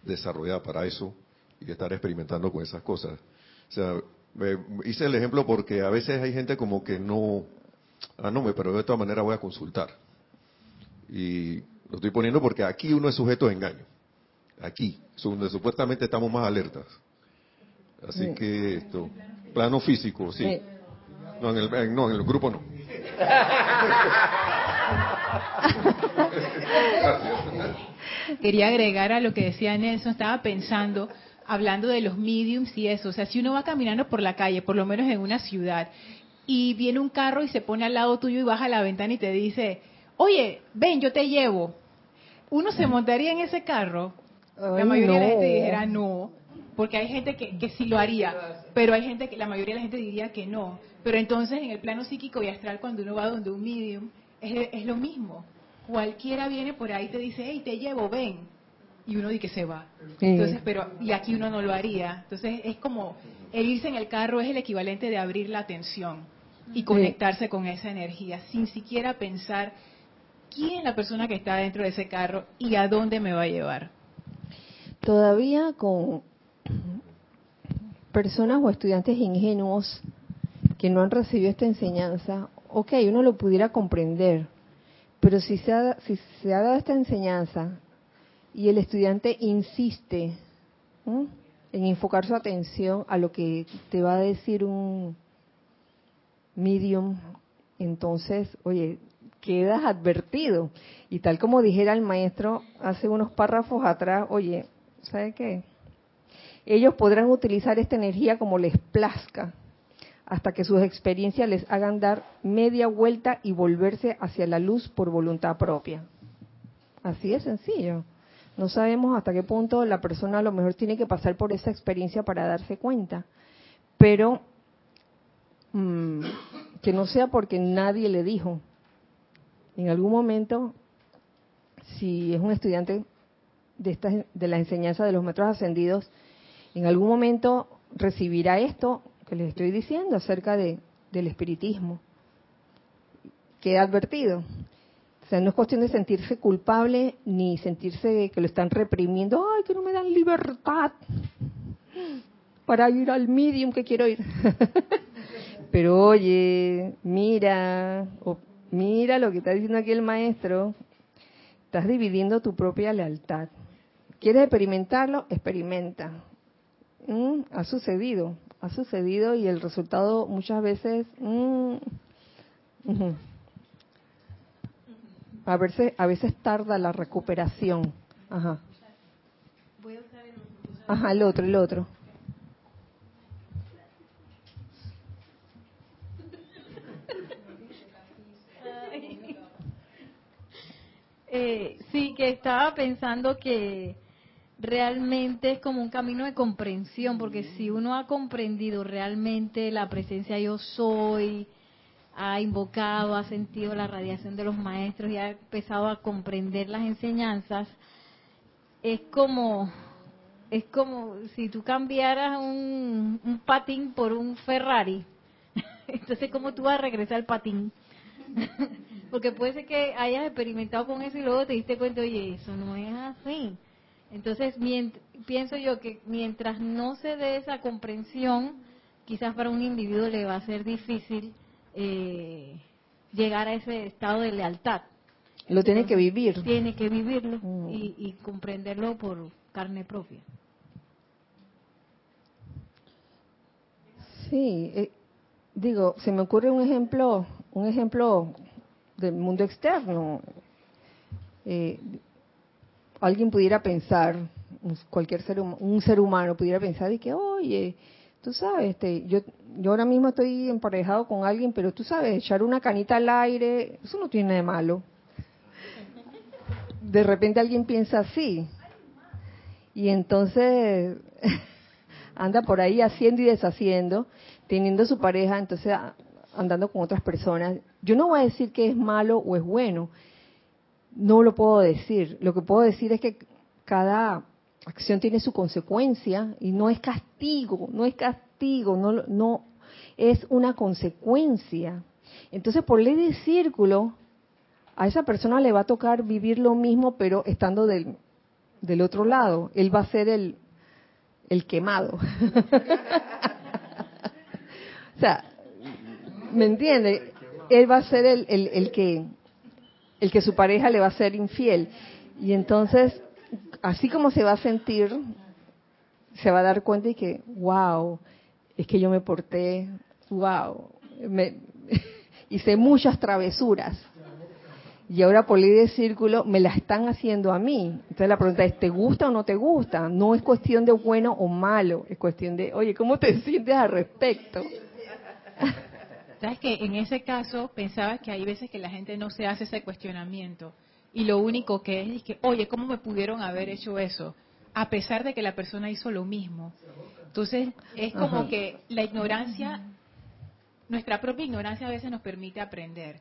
desarrollada para eso y estar experimentando con esas cosas. O sea, hice el ejemplo porque a veces hay gente como que no, ah, no, pero de todas maneras voy a consultar. Y lo estoy poniendo porque aquí uno es sujeto de engaño. Aquí, donde supuestamente estamos más alertas. Así que esto, plano físico, sí. No, en el, no, en el grupo no. Quería agregar a lo que decía Nelson, estaba pensando, hablando de los mediums y eso, o sea, si uno va caminando por la calle, por lo menos en una ciudad, y viene un carro y se pone al lado tuyo y baja la ventana y te dice, oye, ven, yo te llevo. Uno se montaría en ese carro, la mayoría de la gente dijera no, porque hay gente que, que sí lo haría, pero hay gente que la mayoría de la gente diría que no. Pero entonces en el plano psíquico y astral, cuando uno va donde un medium, es, es lo mismo. Cualquiera viene por ahí y te dice, hey, te llevo, ven. Y uno dice que se va. Entonces, pero, y aquí uno no lo haría. Entonces es como, el irse en el carro es el equivalente de abrir la atención y conectarse con esa energía, sin siquiera pensar quién es la persona que está dentro de ese carro y a dónde me va a llevar. Todavía con personas o estudiantes ingenuos que no han recibido esta enseñanza, ok, uno lo pudiera comprender, pero si se ha, si se ha dado esta enseñanza y el estudiante insiste en enfocar su atención a lo que te va a decir un medium, entonces, oye, quedas advertido. Y tal como dijera el maestro hace unos párrafos atrás, oye, ¿sabe qué? Ellos podrán utilizar esta energía como les plazca, hasta que sus experiencias les hagan dar media vuelta y volverse hacia la luz por voluntad propia. Así de sencillo. No sabemos hasta qué punto la persona a lo mejor tiene que pasar por esa experiencia para darse cuenta, pero mm, que no sea porque nadie le dijo. En algún momento, si es un estudiante de, esta, de la enseñanza de los metros ascendidos, en algún momento recibirá esto que les estoy diciendo acerca de, del espiritismo. Queda advertido. O sea, no es cuestión de sentirse culpable ni sentirse que lo están reprimiendo. Ay, que no me dan libertad para ir al medium que quiero ir. Pero oye, mira, mira lo que está diciendo aquí el maestro. Estás dividiendo tu propia lealtad. ¿Quieres experimentarlo? Experimenta. Mm, ha sucedido ha sucedido y el resultado muchas veces mm, a veces a veces tarda la recuperación. Ajá. Ajá el otro el otro. Eh, sí que estaba pensando que realmente es como un camino de comprensión, porque si uno ha comprendido realmente la presencia yo soy, ha invocado, ha sentido la radiación de los maestros y ha empezado a comprender las enseñanzas, es como es como si tú cambiaras un, un patín por un Ferrari. Entonces, ¿cómo tú vas a regresar al patín? Porque puede ser que hayas experimentado con eso y luego te diste cuenta, oye, eso no es así Entonces, pienso yo que mientras no se dé esa comprensión, quizás para un individuo le va a ser difícil eh, llegar a ese estado de lealtad. Lo tiene que vivir. Tiene que vivirlo mm. y, comprenderlo por carne propia. Sí, eh, digo, se me ocurre un ejemplo, un ejemplo del mundo externo. Eh, alguien pudiera pensar, cualquier ser un ser humano pudiera pensar y que, oye, tú sabes, este, yo, yo ahora mismo estoy emparejado con alguien, pero tú sabes, echar una canita al aire, eso no tiene de malo. De repente alguien piensa así. Y entonces anda por ahí haciendo y deshaciendo, teniendo su pareja, entonces andando con otras personas. Yo no voy a decir que es malo o es bueno. No lo puedo decir. Lo que puedo decir es que cada acción tiene su consecuencia y no es castigo, no es castigo, no, no es una consecuencia. Entonces, por ley de círculo, a esa persona le va a tocar vivir lo mismo, pero estando del, otro lado. Él va a ser el, el quemado. o sea, ¿me entiende? Él va a ser el, que el que su pareja le va a ser infiel. Y entonces así como se va a sentir, se va a dar cuenta y que, wow, es que yo me porté, wow, me, hice muchas travesuras. Y ahora por ley de círculo me la están haciendo a mí. Entonces la pregunta es, ¿te gusta o no te gusta? No es cuestión de bueno o malo, es cuestión de, oye, ¿cómo te sientes al respecto? Sabes que en ese caso pensaba que hay veces que la gente no se hace ese cuestionamiento y lo único que es es que, oye, ¿cómo me pudieron haber hecho eso? A pesar de que la persona hizo lo mismo. Entonces, es como que la ignorancia, nuestra propia ignorancia a veces nos permite aprender.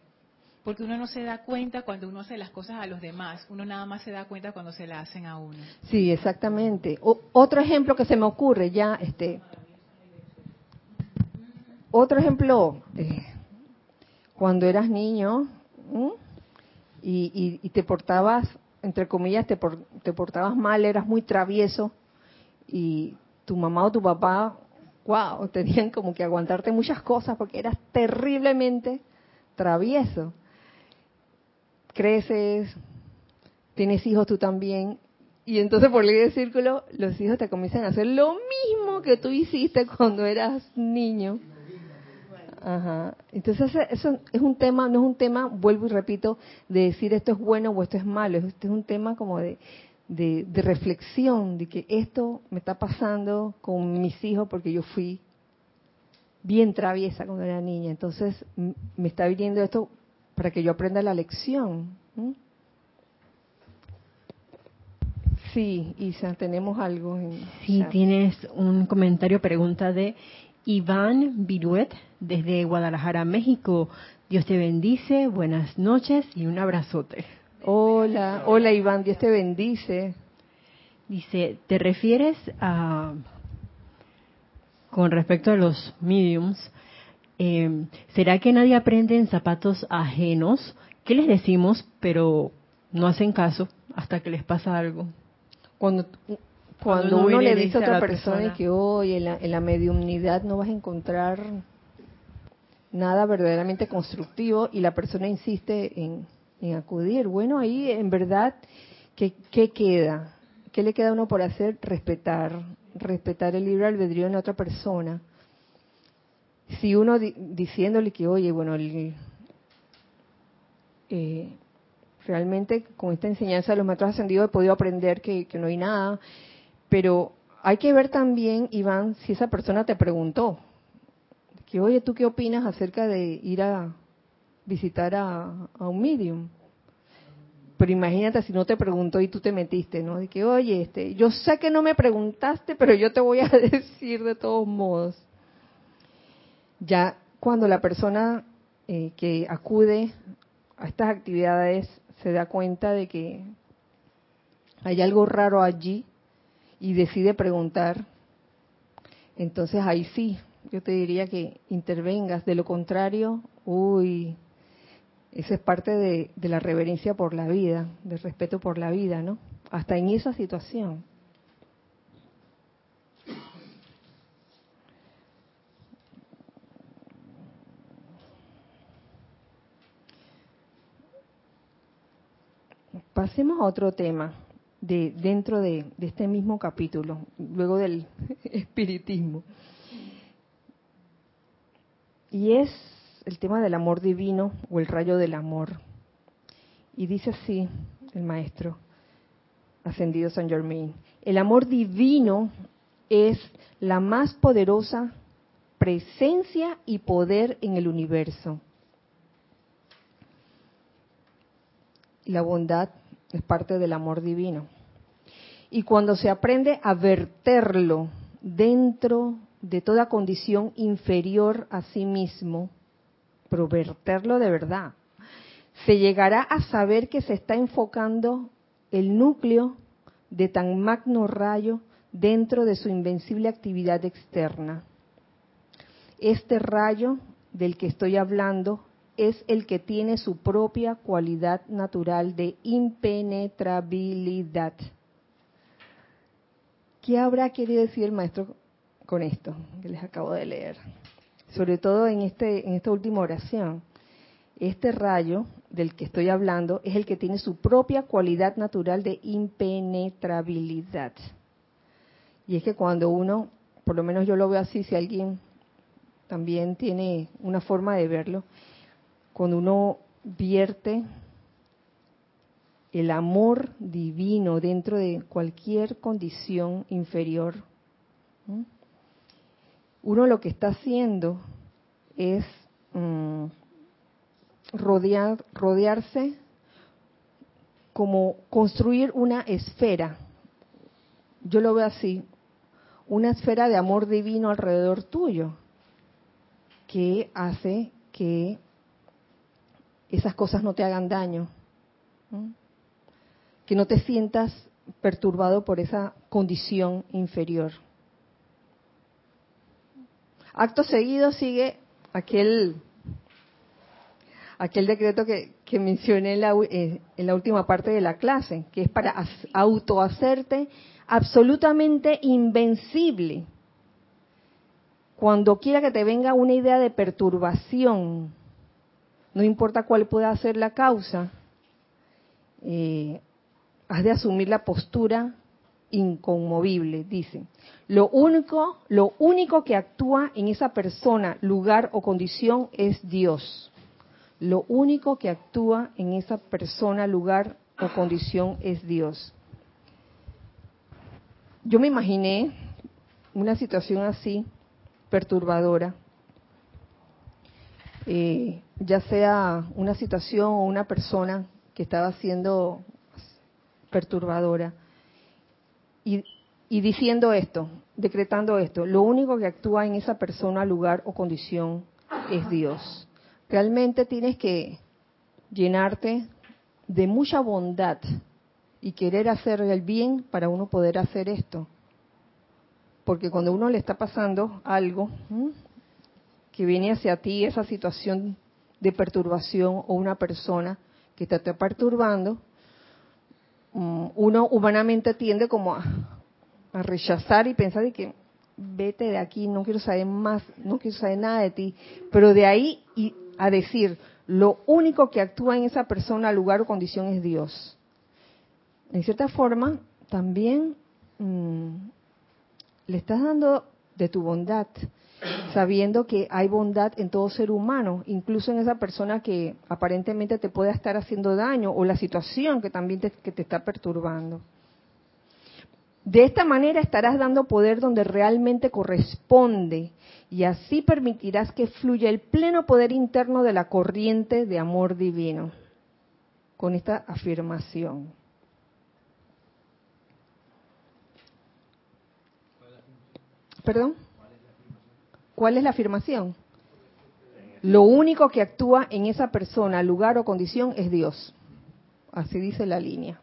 Porque uno no se da cuenta cuando uno hace las cosas a los demás, uno nada más se da cuenta cuando se las hacen a uno. Sí, exactamente. otro ejemplo que se me ocurre ya, este, otro ejemplo, cuando eras niño, y, te portabas, entre comillas, te, te portabas mal, eras muy travieso y tu mamá o tu papá, wow, tenían como que aguantarte muchas cosas porque eras terriblemente travieso. Creces, tienes hijos tú también, y entonces por ley de círculo los hijos te comienzan a hacer lo mismo que tú hiciste cuando eras niño. Ajá. Entonces eso es un tema, no es un tema, vuelvo y repito, de decir esto es bueno o esto es malo, este es un tema como de, de, reflexión, de que esto me está pasando con mis hijos porque yo fui bien traviesa cuando era niña, entonces me está viniendo esto para que yo aprenda la lección. Sí, Isa, tenemos algo. sí, tienes un comentario, pregunta de Iván Viruet desde Guadalajara, México. Dios te bendice, buenas noches y un abrazote. Hola, hola Iván, Dios te bendice. Dice, ¿te refieres a, con respecto a los mediums, em, ¿será que nadie aprende en zapatos ajenos? ¿Qué les decimos, pero no hacen caso hasta que les pasa algo? Cuando cuando, uno, le dice a otra persona, que hoy en, la, mediumnidad no vas a encontrar nada verdaderamente constructivo y la persona insiste en, acudir, bueno, ahí en verdad, ¿qué, queda? ¿Qué le queda a uno por hacer? Respetar, respetar el libre albedrío en otra persona. Si uno diciéndole que, oye, bueno, eh, realmente con esta enseñanza de los maestros ascendidos he podido aprender que, que no hay nada, pero hay que ver también, Iván, si esa persona te preguntó, que oye, ¿tú qué opinas acerca de ir a visitar a, un medium? Pero imagínate si no te preguntó y tú te metiste, ¿no? De que, oye, este, yo sé que no me preguntaste, pero yo te voy a decir de todos modos. Ya cuando la persona eh, que acude a estas actividades se da cuenta de que hay algo raro allí, y decide preguntar, entonces ahí sí, yo te diría que intervengas. De lo contrario, uy, esa es parte de, la reverencia por la vida, del respeto por la vida, ¿no? hasta en esa situación. Pasemos a otro tema de dentro de, este mismo capítulo, luego del espiritismo. Y es el tema del amor divino o el rayo del amor. Y dice así el maestro ascendido San Germain, el amor divino es la más poderosa presencia y poder en el universo. La bondad es parte del amor divino. Y cuando se aprende a verterlo dentro de toda condición inferior a sí mismo, pero verterlo de verdad, se llegará a saber que se está enfocando el núcleo de tan magno rayo dentro de su invencible actividad externa. Este rayo del que estoy hablando es el que tiene su propia cualidad natural de impenetrabilidad. ¿Qué habrá querido decir el maestro con esto que les acabo de leer? Sobre todo en, este, en esta última oración. Este rayo del que estoy hablando es el que tiene su propia cualidad natural de impenetrabilidad. Y es que cuando uno, por lo menos yo lo veo así, si alguien también tiene una forma de verlo, cuando uno vierte el amor divino dentro de cualquier condición inferior, uno lo que está haciendo es mm, rodear, rodearse como construir una esfera. Yo lo veo así, una esfera de amor divino alrededor tuyo, que hace que esas cosas no te hagan daño, que no te sientas perturbado por esa condición inferior. Acto seguido sigue aquel aquel decreto que, mencioné en la, eh, en la última parte de la clase, que es para autohacerte absolutamente invencible. Cuando quiera que te venga una idea de perturbación, no importa cuál pueda ser la causa, eh, has de asumir la postura inconmovible, dice. Lo único, lo único que actúa en esa persona, lugar o condición es Dios. Lo único que actúa en esa persona, lugar o condición es Dios. Yo me imaginé una situación así, perturbadora, eh, ya sea una situación o una persona que estaba siendo perturbadora, y, diciendo esto, decretando esto, lo único que actúa en esa persona, lugar o condición es Dios. Realmente tienes que llenarte de mucha bondad y querer hacer el bien para uno poder hacer esto. Porque cuando uno le está pasando algo, que viene hacia ti esa situación de perturbación o una persona que te está perturbando, uno humanamente tiende como a, rechazar y pensar de que vete de aquí, no quiero saber más, no quiero saber nada de ti, pero de ahí y a decir, lo único que actúa en esa persona, lugar o condición es Dios. En cierta forma, también mm, le estás dando de tu bondad, sabiendo que hay bondad en todo ser humano, incluso en esa persona que aparentemente te puede estar haciendo daño o la situación que también te, que te está perturbando. De esta manera estarás dando poder donde realmente corresponde y así permitirás que fluya el pleno poder interno de la corriente de amor divino. Con esta afirmación. ¿Perdón? ¿Cuál es la afirmación? Lo único que actúa en esa persona, lugar o condición es Dios. Así dice la línea.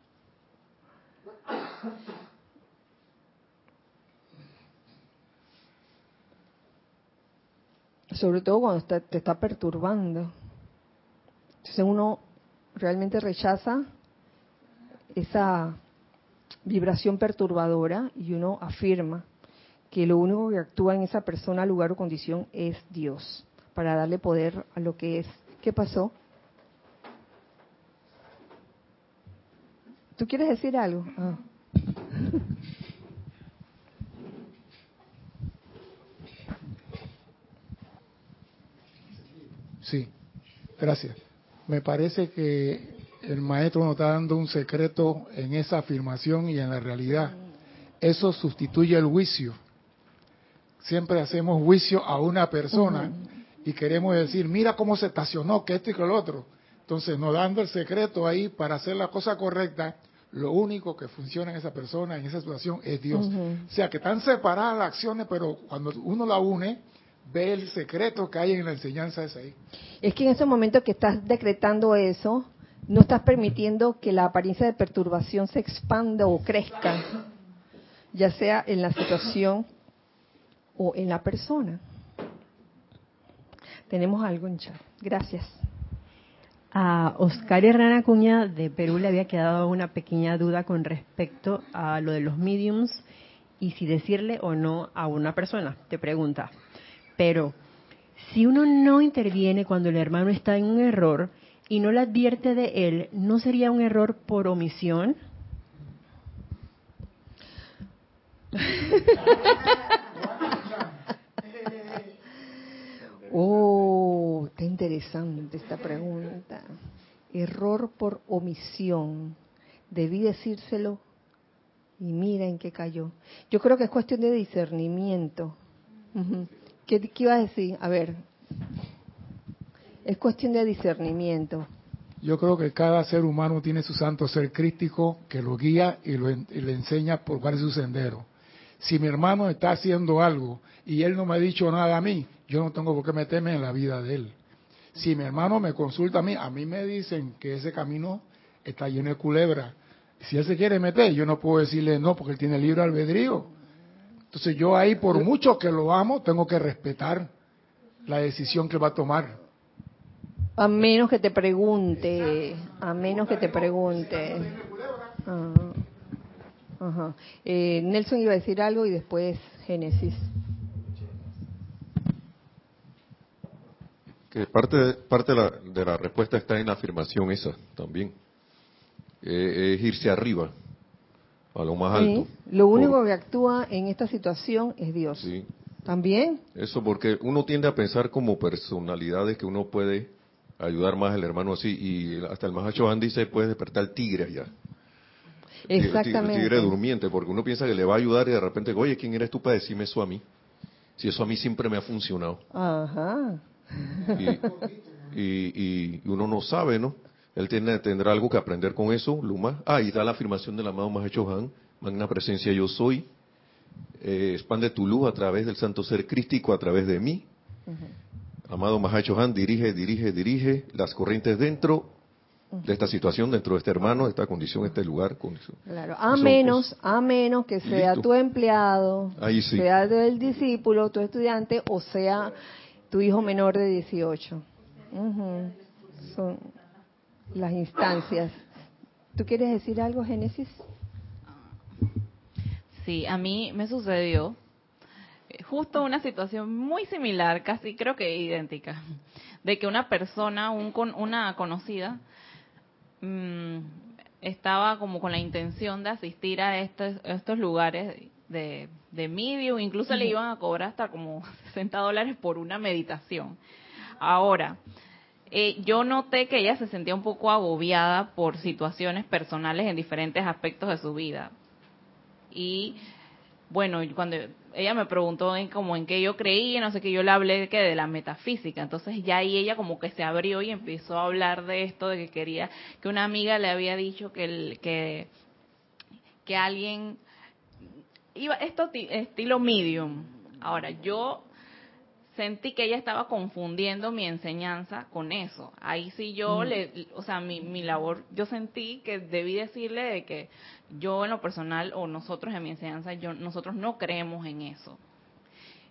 Sobre todo cuando te está perturbando. Entonces uno realmente rechaza esa, vibración perturbadora y uno afirma que lo único que actúa en esa persona, lugar o condición es Dios, para darle poder a lo que es. ¿Qué pasó? ¿Tú quieres decir algo? Ah. Sí, gracias. Me parece que el maestro nos está dando un secreto en esa afirmación y en la realidad. Eso sustituye el juicio. Siempre hacemos juicio a una persona y queremos decir, mira cómo se estacionó, que esto y que lo otro. Entonces, nos dando el secreto ahí para hacer la cosa correcta, lo único que funciona en esa persona, en esa situación, es Dios. O sea, que están separadas las acciones, pero cuando uno la une, ve el secreto que hay en la enseñanza esa ahí. Es que en ese momento que estás decretando eso, no estás permitiendo que la apariencia de perturbación se expanda o crezca, ya sea en la situación o en la persona. Tenemos algo en chat. Gracias. A Oscar Herrera Cuña de Perú le había quedado una pequeña duda con respecto a lo de los mediums y si decirle o no a una persona. Te pregunta, pero si uno no interviene cuando el hermano está en un error y no le advierte de él, ¿no sería un error por omisión? oh, está interesante esta pregunta. Error por omisión. Debí decírselo y mira en qué cayó. Yo creo que es cuestión de discernimiento. ¿Qué, ¿Qué iba a decir? A ver. Es cuestión de discernimiento. Yo creo que cada ser humano tiene su santo ser crístico que lo guía y, lo, le enseña por cuál es su sendero. Si mi hermano está haciendo algo y él no me ha dicho nada a mí, yo no tengo por qué meterme en la vida de él. Si mi hermano me consulta a mí, a mí me dicen que ese camino está lleno de culebra. Si él se quiere meter, yo no puedo decirle no porque él tiene libre albedrío. Entonces yo ahí, por mucho que lo amo, tengo que respetar la decisión que va a tomar. A menos que te pregunte, a menos que te pregunte. Ajá. Eh, Nelson iba a decir algo y después Génesis. Que parte, parte de, la, de la respuesta está en la afirmación esa también. Eh, es irse arriba a lo más alto. Lo único que actúa en esta situación es Dios. Sí. También. Eso porque uno tiende a pensar como personalidades que uno puede ayudar más al hermano así y hasta el Mahacho dice puede despertar el tigre allá. Exactamente. El tigre durmiente, porque uno piensa que le va a ayudar y de repente, oye, ¿quién eres tú para decirme eso a mí? Si eso a mí siempre me ha funcionado. Ajá. Y, y, uno no sabe, ¿no? Él tiene, tendrá algo que aprender con eso, Luma. Ah, y da la afirmación del amado Mahacho Han, magna presencia yo soy. Eh, expande tu luz a través del santo ser crístico, a través de mí. Amado Mahacho Han, dirige, dirige, dirige las corrientes dentro de esta situación, dentro de este hermano, de esta condición, este lugar. Claro, a menos, a menos que sea tu empleado, sea el discípulo, tu estudiante, o sea tu hijo menor de 18. Son las instancias. ¿Tú quieres decir algo, Génesis? Sí, a mí me sucedió eh, justo una situación muy similar, casi creo que idéntica, de que una persona, un, una conocida, mmm, estaba como con la intención de asistir a estos, estos lugares de, de medio, incluso le iban a cobrar hasta como 60 dólares por una meditación. Ahora, eh, yo noté que ella se sentía un poco agobiada por situaciones personales en diferentes aspectos de su vida. Y bueno, cuando ella me preguntó en como en qué yo creía, no sé qué, yo le hablé que de la metafísica. Entonces ya ahí ella como que se abrió y empezó a hablar de esto, de que quería, que una amiga le había dicho que, el, que, que alguien iba, esto estilo medium. Ahora, yo sentí que ella estaba confundiendo mi enseñanza con eso. Ahí sí yo mm. le, o sea, mi, mi labor, yo sentí que debí decirle de que yo en lo personal o nosotros en mi enseñanza, yo, nosotros no creemos en eso.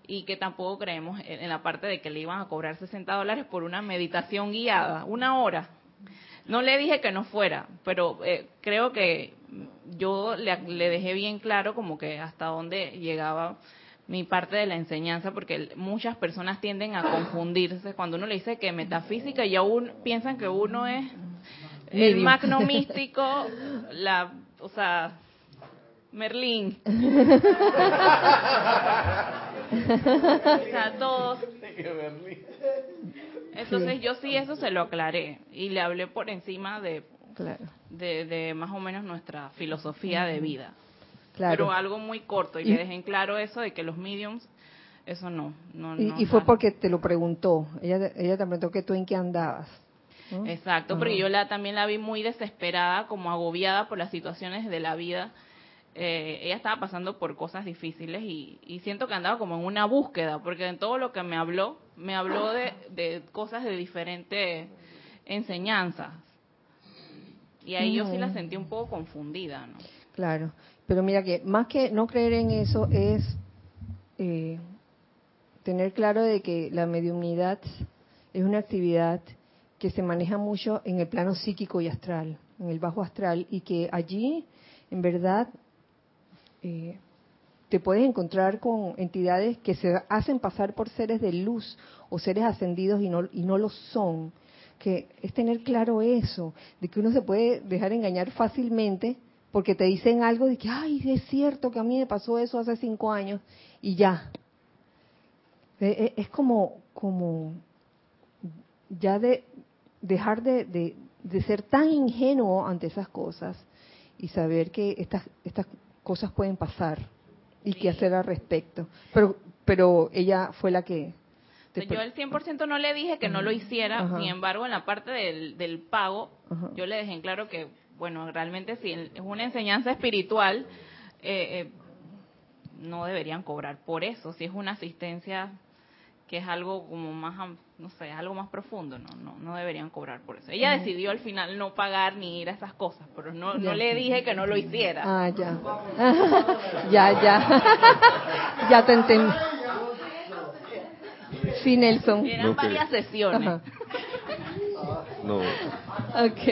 Y que tampoco creemos en, la parte de que le iban a cobrar 60 dólares por una meditación guiada, una hora. No le dije que no fuera, pero eh, creo que yo le, le, dejé bien claro como que hasta dónde llegaba mi parte de la enseñanza, porque muchas personas tienden a confundirse cuando uno le dice que metafísica y aún piensan que uno es el magno místico, la, o sea, Merlín. o sea, todos. Entonces yo sí eso se lo aclaré y le hablé por encima de, de, de, más o menos nuestra filosofía de vida. Pero algo muy corto y, le dejé en claro eso de que los mediums, eso no. no, y, fue porque te lo preguntó, ella, ella te preguntó que tú en qué andabas. Exacto, porque yo la, también la vi muy desesperada, como agobiada por las situaciones de la vida. Eh, ella estaba pasando por cosas difíciles y, y, siento que andaba como en una búsqueda, porque en todo lo que me habló, me habló de, de cosas de diferentes enseñanzas. Y ahí yo sí la sentí un poco confundida, ¿no? Claro, pero mira que más que no creer en eso es eh, tener claro de que la mediunidad es una actividad que se maneja mucho en el plano psíquico y astral, en el bajo astral, y que allí, en verdad, eh, te puedes encontrar con entidades que se hacen pasar por seres de luz o seres ascendidos y no, y no lo son. Que es tener claro eso, de que uno se puede dejar engañar fácilmente porque te dicen algo de que, ay, es cierto que a mí me pasó eso hace cinco años y ya. E, e, es como, como ya de dejar de, de, ser tan ingenuo ante esas cosas y saber que estas, estas cosas pueden pasar y qué hacer al respecto. Pero, pero ella fue la que... Yo al 100% no le dije que no lo hiciera, sin embargo, en la parte del, del pago, yo le dejé en claro que bueno, realmente si es una enseñanza espiritual, eh, eh, no deberían cobrar por eso. Si es una asistencia que es algo como más, no sé, algo más profundo, no, no, no deberían cobrar por eso. Ella decidió al final no pagar ni ir a esas cosas, pero no, no le dije que no lo hiciera. Ah, ya. ya, ya. ya te entendí. Sí, Nelson. Eran varias sesiones. No. Ok.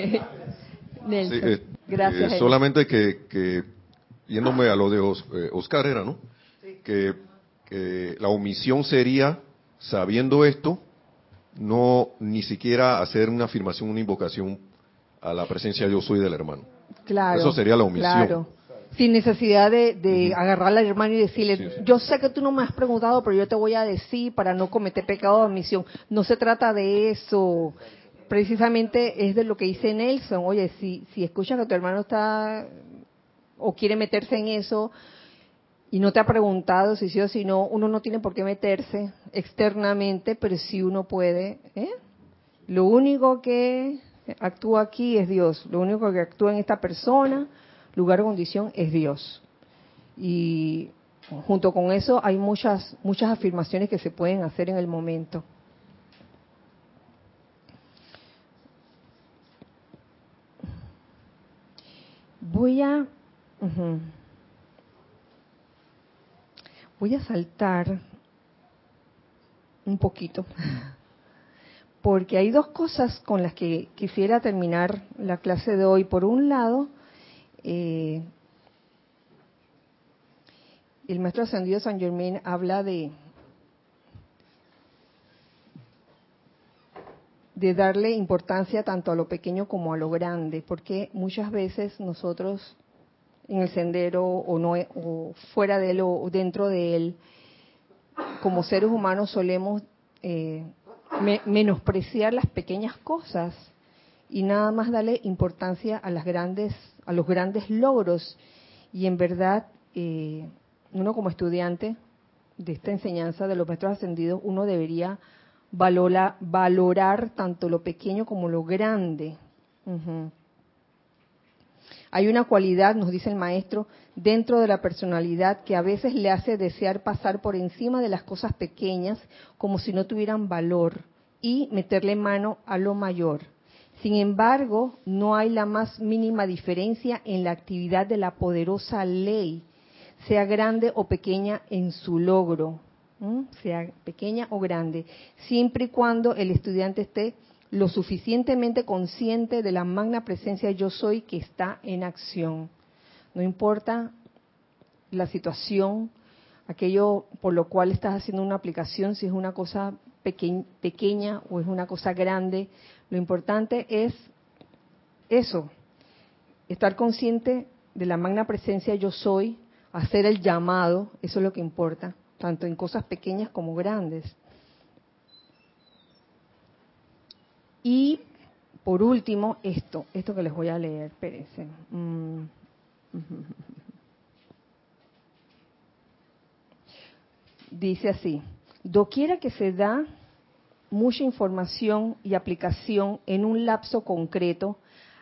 Eh, Gracias. Eh, solamente que, yéndome a lo de eh, Oscar era, ¿no? Que, la omisión sería, sabiendo esto, no ni siquiera hacer una afirmación, una invocación a la presencia yo soy del hermano. Claro. Eso sería la omisión. Claro. Sin necesidad de, de agarrar al hermano y decirle, yo sé que tú no me has preguntado, pero yo te voy a decir para no cometer pecado de omisión. No se trata de eso precisamente es de lo que dice Nelson. Oye, si, si escuchas que tu hermano está o quiere meterse en eso y no te ha preguntado si sí o si no, uno no tiene por qué meterse externamente, pero sí uno puede. ¿eh? Lo único que actúa aquí es Dios. Lo único que actúa en esta persona, lugar o condición, es Dios. Y junto con eso hay muchas muchas afirmaciones que se pueden hacer en el momento. Voy a... Voy a saltar un poquito, porque hay dos cosas con las que quisiera terminar la clase de hoy. Por un lado, eh, el maestro ascendido San Germain habla de de darle importancia tanto a lo pequeño como a lo grande, porque muchas veces nosotros en el sendero o no o fuera de él o dentro de él, como seres humanos solemos eh, menospreciar las pequeñas cosas y nada más darle importancia a las grandes a los grandes logros y en verdad eh, uno como estudiante de esta enseñanza de los maestros ascendidos uno debería valorar tanto lo pequeño como lo grande. Hay una cualidad, nos dice el maestro, dentro de la personalidad que a veces le hace desear pasar por encima de las cosas pequeñas como si no tuvieran valor y meterle mano a lo mayor. Sin embargo, no hay la más mínima diferencia en la actividad de la poderosa ley, sea grande o pequeña en su logro sea pequeña o grande, siempre y cuando el estudiante esté lo suficientemente consciente de la magna presencia yo soy que está en acción. No importa la situación, aquello por lo cual estás haciendo una aplicación, si es una cosa pequeña o es una cosa grande, lo importante es eso, estar consciente de la magna presencia yo soy, hacer el llamado, eso es lo que importa, tanto en cosas pequeñas como grandes. Y por último, esto, esto que les voy a leer, espérense. Mm. Dice así, doquiera que se da mucha información y aplicación en un lapso concreto,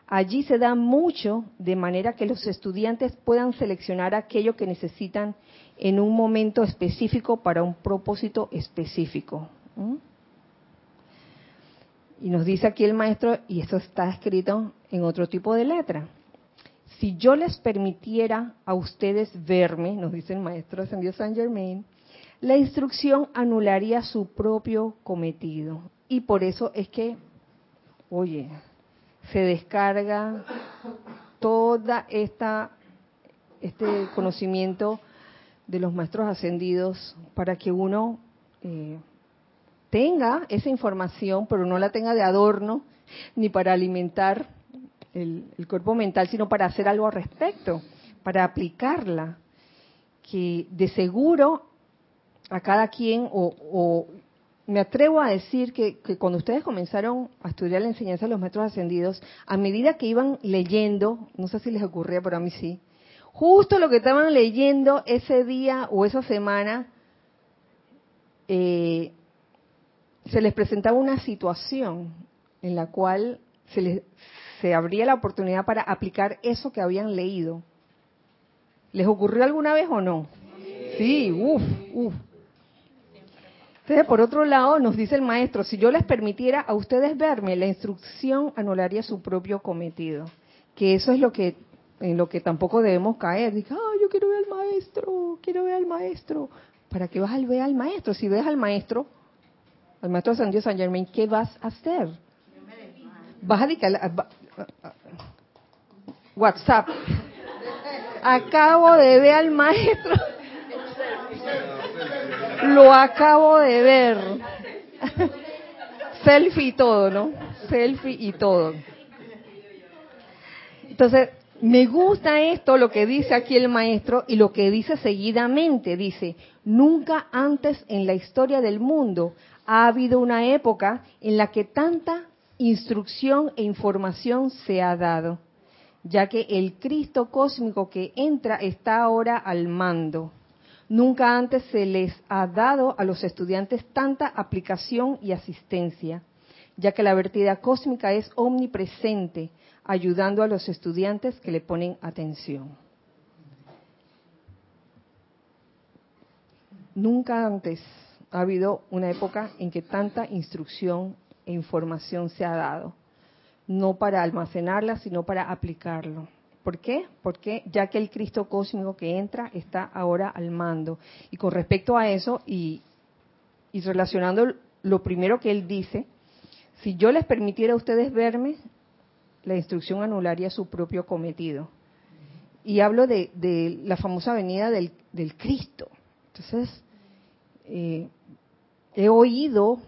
allí se da mucho de manera que los estudiantes puedan seleccionar aquello que necesitan en un momento específico para un propósito específico. Y nos dice aquí el maestro, y esto está escrito en otro tipo de letra. Si yo les permitiera a ustedes verme, nos dice el maestro ascendido San Germain, la instrucción anularía su propio cometido. Y por eso es que, oye, se descarga toda esta este conocimiento de los maestros ascendidos para que uno eh, tenga esa información, pero no la tenga de adorno ni para alimentar el, cuerpo mental, sino para hacer algo al respecto, para aplicarla. Que de seguro a cada quien, o, me atrevo a decir que, que, cuando ustedes comenzaron a estudiar la enseñanza de los maestros ascendidos, a medida que iban leyendo, no sé si les ocurría, pero a mí sí, justo lo que estaban leyendo ese día o esa semana, eh, se les presentaba una situación en la cual se les se abría la oportunidad para aplicar eso que habían leído. ¿Les ocurrió alguna vez o no? Sí, uff, uff. Entonces, por otro lado, nos dice el maestro, si yo les permitiera a ustedes verme, la instrucción anularía su propio cometido. Que eso es lo que en lo que tampoco debemos caer. Diga, ah, yo quiero ver al maestro, quiero ver al maestro. ¿Para qué vas a ver al maestro? Si ves al maestro, al maestro San Dios San Germain, ¿qué vas a hacer? Vas a dedicar, WhatsApp. Acabo de ver al maestro. Lo acabo de ver. Selfie y todo, ¿no? Selfie y todo. Entonces, me gusta esto, lo que dice aquí el maestro y lo que dice seguidamente. Dice, nunca antes en la historia del mundo ha habido una época en la que tanta instrucción e información se ha dado, ya que el Cristo cósmico que entra está ahora al mando. Nunca antes se les ha dado a los estudiantes tanta aplicación y asistencia, ya que la vertida cósmica es omnipresente, ayudando a los estudiantes que le ponen atención. Nunca antes ha habido una época en que tanta instrucción e información se ha dado, no para almacenarla, sino para aplicarlo. ¿Por qué? Porque ya que el Cristo cósmico que entra está ahora al mando. Y con respecto a eso, y, y relacionando lo primero que él dice, si yo les permitiera a ustedes verme, la instrucción anularía su propio cometido. Y hablo de, de la famosa venida del, del Cristo. Entonces, eh, he oído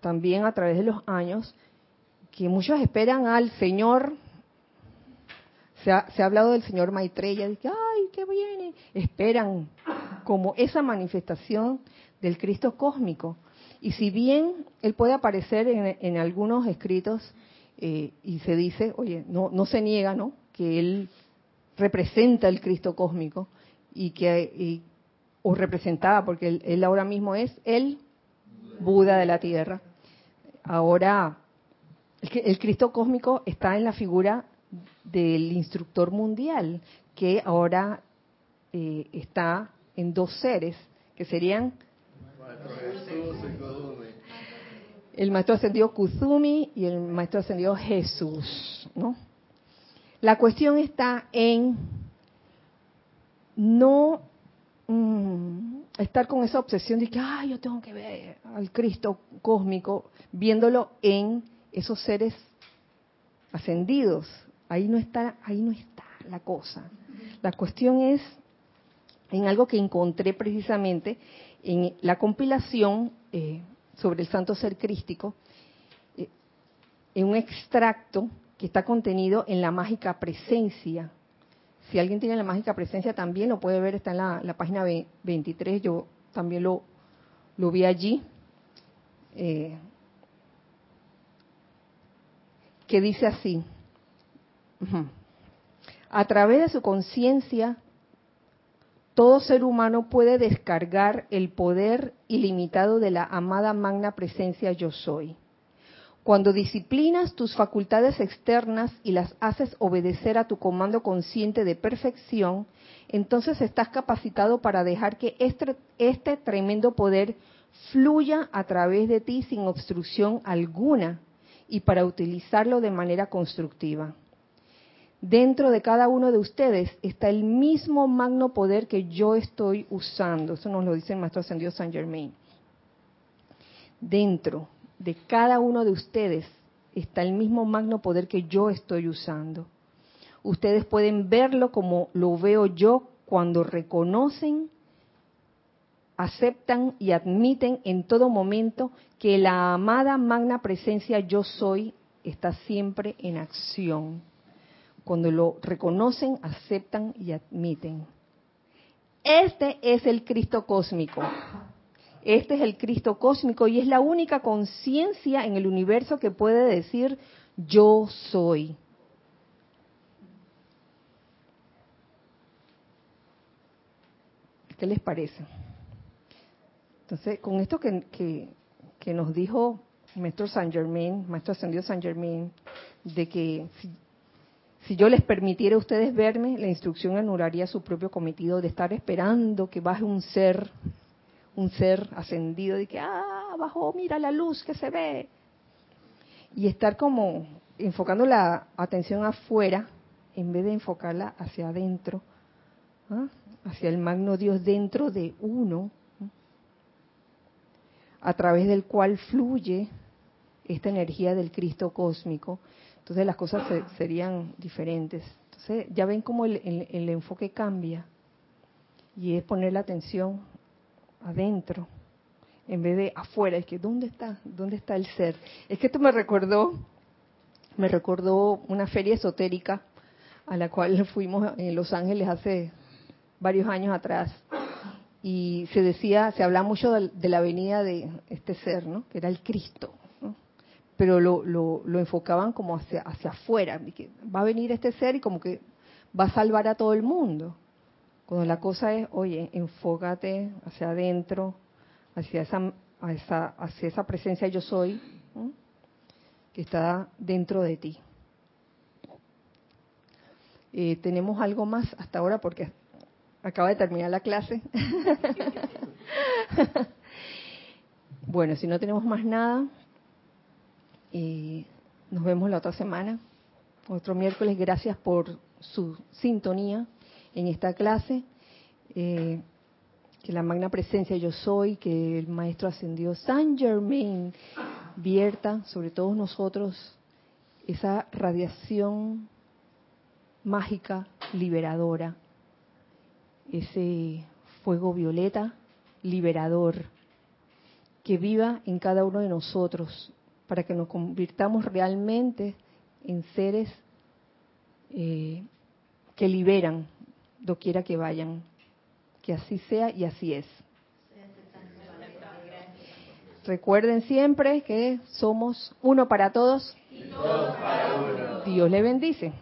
también a través de los años que muchos esperan al Señor. Se ha, hablado del Señor Maitreya, de que, ay, que viene. Esperan como esa manifestación del Cristo cósmico. Y si bien Él puede aparecer en, algunos escritos eh, y se dice, oye, no, no se niega, ¿no? Que Él representa el Cristo cósmico y que, o representaba, porque él, ahora mismo es el Buda de la Tierra. Ahora, el, Cristo cósmico está en la figura del instructor mundial, que ahora eh, está en dos seres, que serían el maestro ascendido Kuzumi y el maestro ascendido Jesús, ¿no? La cuestión está en no Mm, estar con esa obsesión de que, ay, yo tengo que ver al Cristo cósmico, viéndolo en esos seres ascendidos. Ahí no está, ahí no está la cosa. La cuestión es en algo que encontré precisamente en la compilación eh, sobre el santo ser crístico, eh, en un extracto que está contenido en la mágica presencia. Si alguien tiene la mágica presencia también lo puede ver, está en la, página 23, yo también lo, lo vi allí. Eh, que dice así, a través de su conciencia, todo ser humano puede descargar el poder ilimitado de la amada magna presencia yo soy. Cuando disciplinas tus facultades externas y las haces obedecer a tu comando consciente de perfección, entonces estás capacitado para dejar que este, este tremendo poder fluya a través de ti sin obstrucción alguna y para utilizarlo de manera constructiva. Dentro de cada uno de ustedes está el mismo magno poder que yo estoy usando. Eso nos lo dice el Maestro Ascendido San Germain. Dentro de cada uno de ustedes está el mismo magno poder que yo estoy usando. Ustedes pueden verlo como lo veo yo cuando reconocen aceptan y admiten en todo momento que la amada magna presencia yo soy está siempre en acción. Cuando lo reconocen, aceptan y admiten. Este es el Cristo cósmico. Este es el Cristo cósmico y es la única conciencia en el universo que puede decir yo soy. ¿Qué les parece? Entonces, con esto que, nos dijo Maestro San Germain, Maestro Ascendido San Germain, de que si, yo les permitiera a ustedes verme, la instrucción anularía su propio cometido de estar esperando que baje un ser, un ser ascendido, de que, ah, bajó, mira la luz que se ve. Y estar como enfocando la atención afuera en vez de enfocarla hacia adentro, ¿ah? hacia el magno Dios dentro de uno, a través del cual fluye esta energía del Cristo cósmico, entonces las cosas serían diferentes. Entonces ya ven cómo el, enfoque cambia y es poner la atención adentro en vez de afuera. Es que ¿dónde está? ¿Dónde está el ser? Es que esto me recordó, me recordó una feria esotérica a la cual fuimos en Los Ángeles hace varios años atrás y se decía, se hablaba mucho de, la venida de este ser, ¿no? Que era el Cristo, Pero lo, lo, enfocaban como hacia, hacia afuera, que va a venir este ser y como que va a salvar a todo el mundo. Cuando la cosa es, oye, enfócate hacia adentro, hacia esa, hacia esa presencia yo soy, que está dentro de ti. Eh, tenemos algo más hasta ahora porque Acaba de terminar la clase. bueno, si no tenemos más nada, eh, nos vemos la otra semana, otro miércoles. Gracias por su sintonía en esta clase. Eh, que la magna presencia yo soy, que el maestro ascendió San Germain vierta sobre todos nosotros esa radiación mágica, liberadora, ese fuego violeta liberador que viva en cada uno de nosotros para que nos convirtamos realmente en seres eh, que liberan doquiera que vayan. Que así sea y así es. Recuerden siempre que somos uno para todos. Dios le bendice.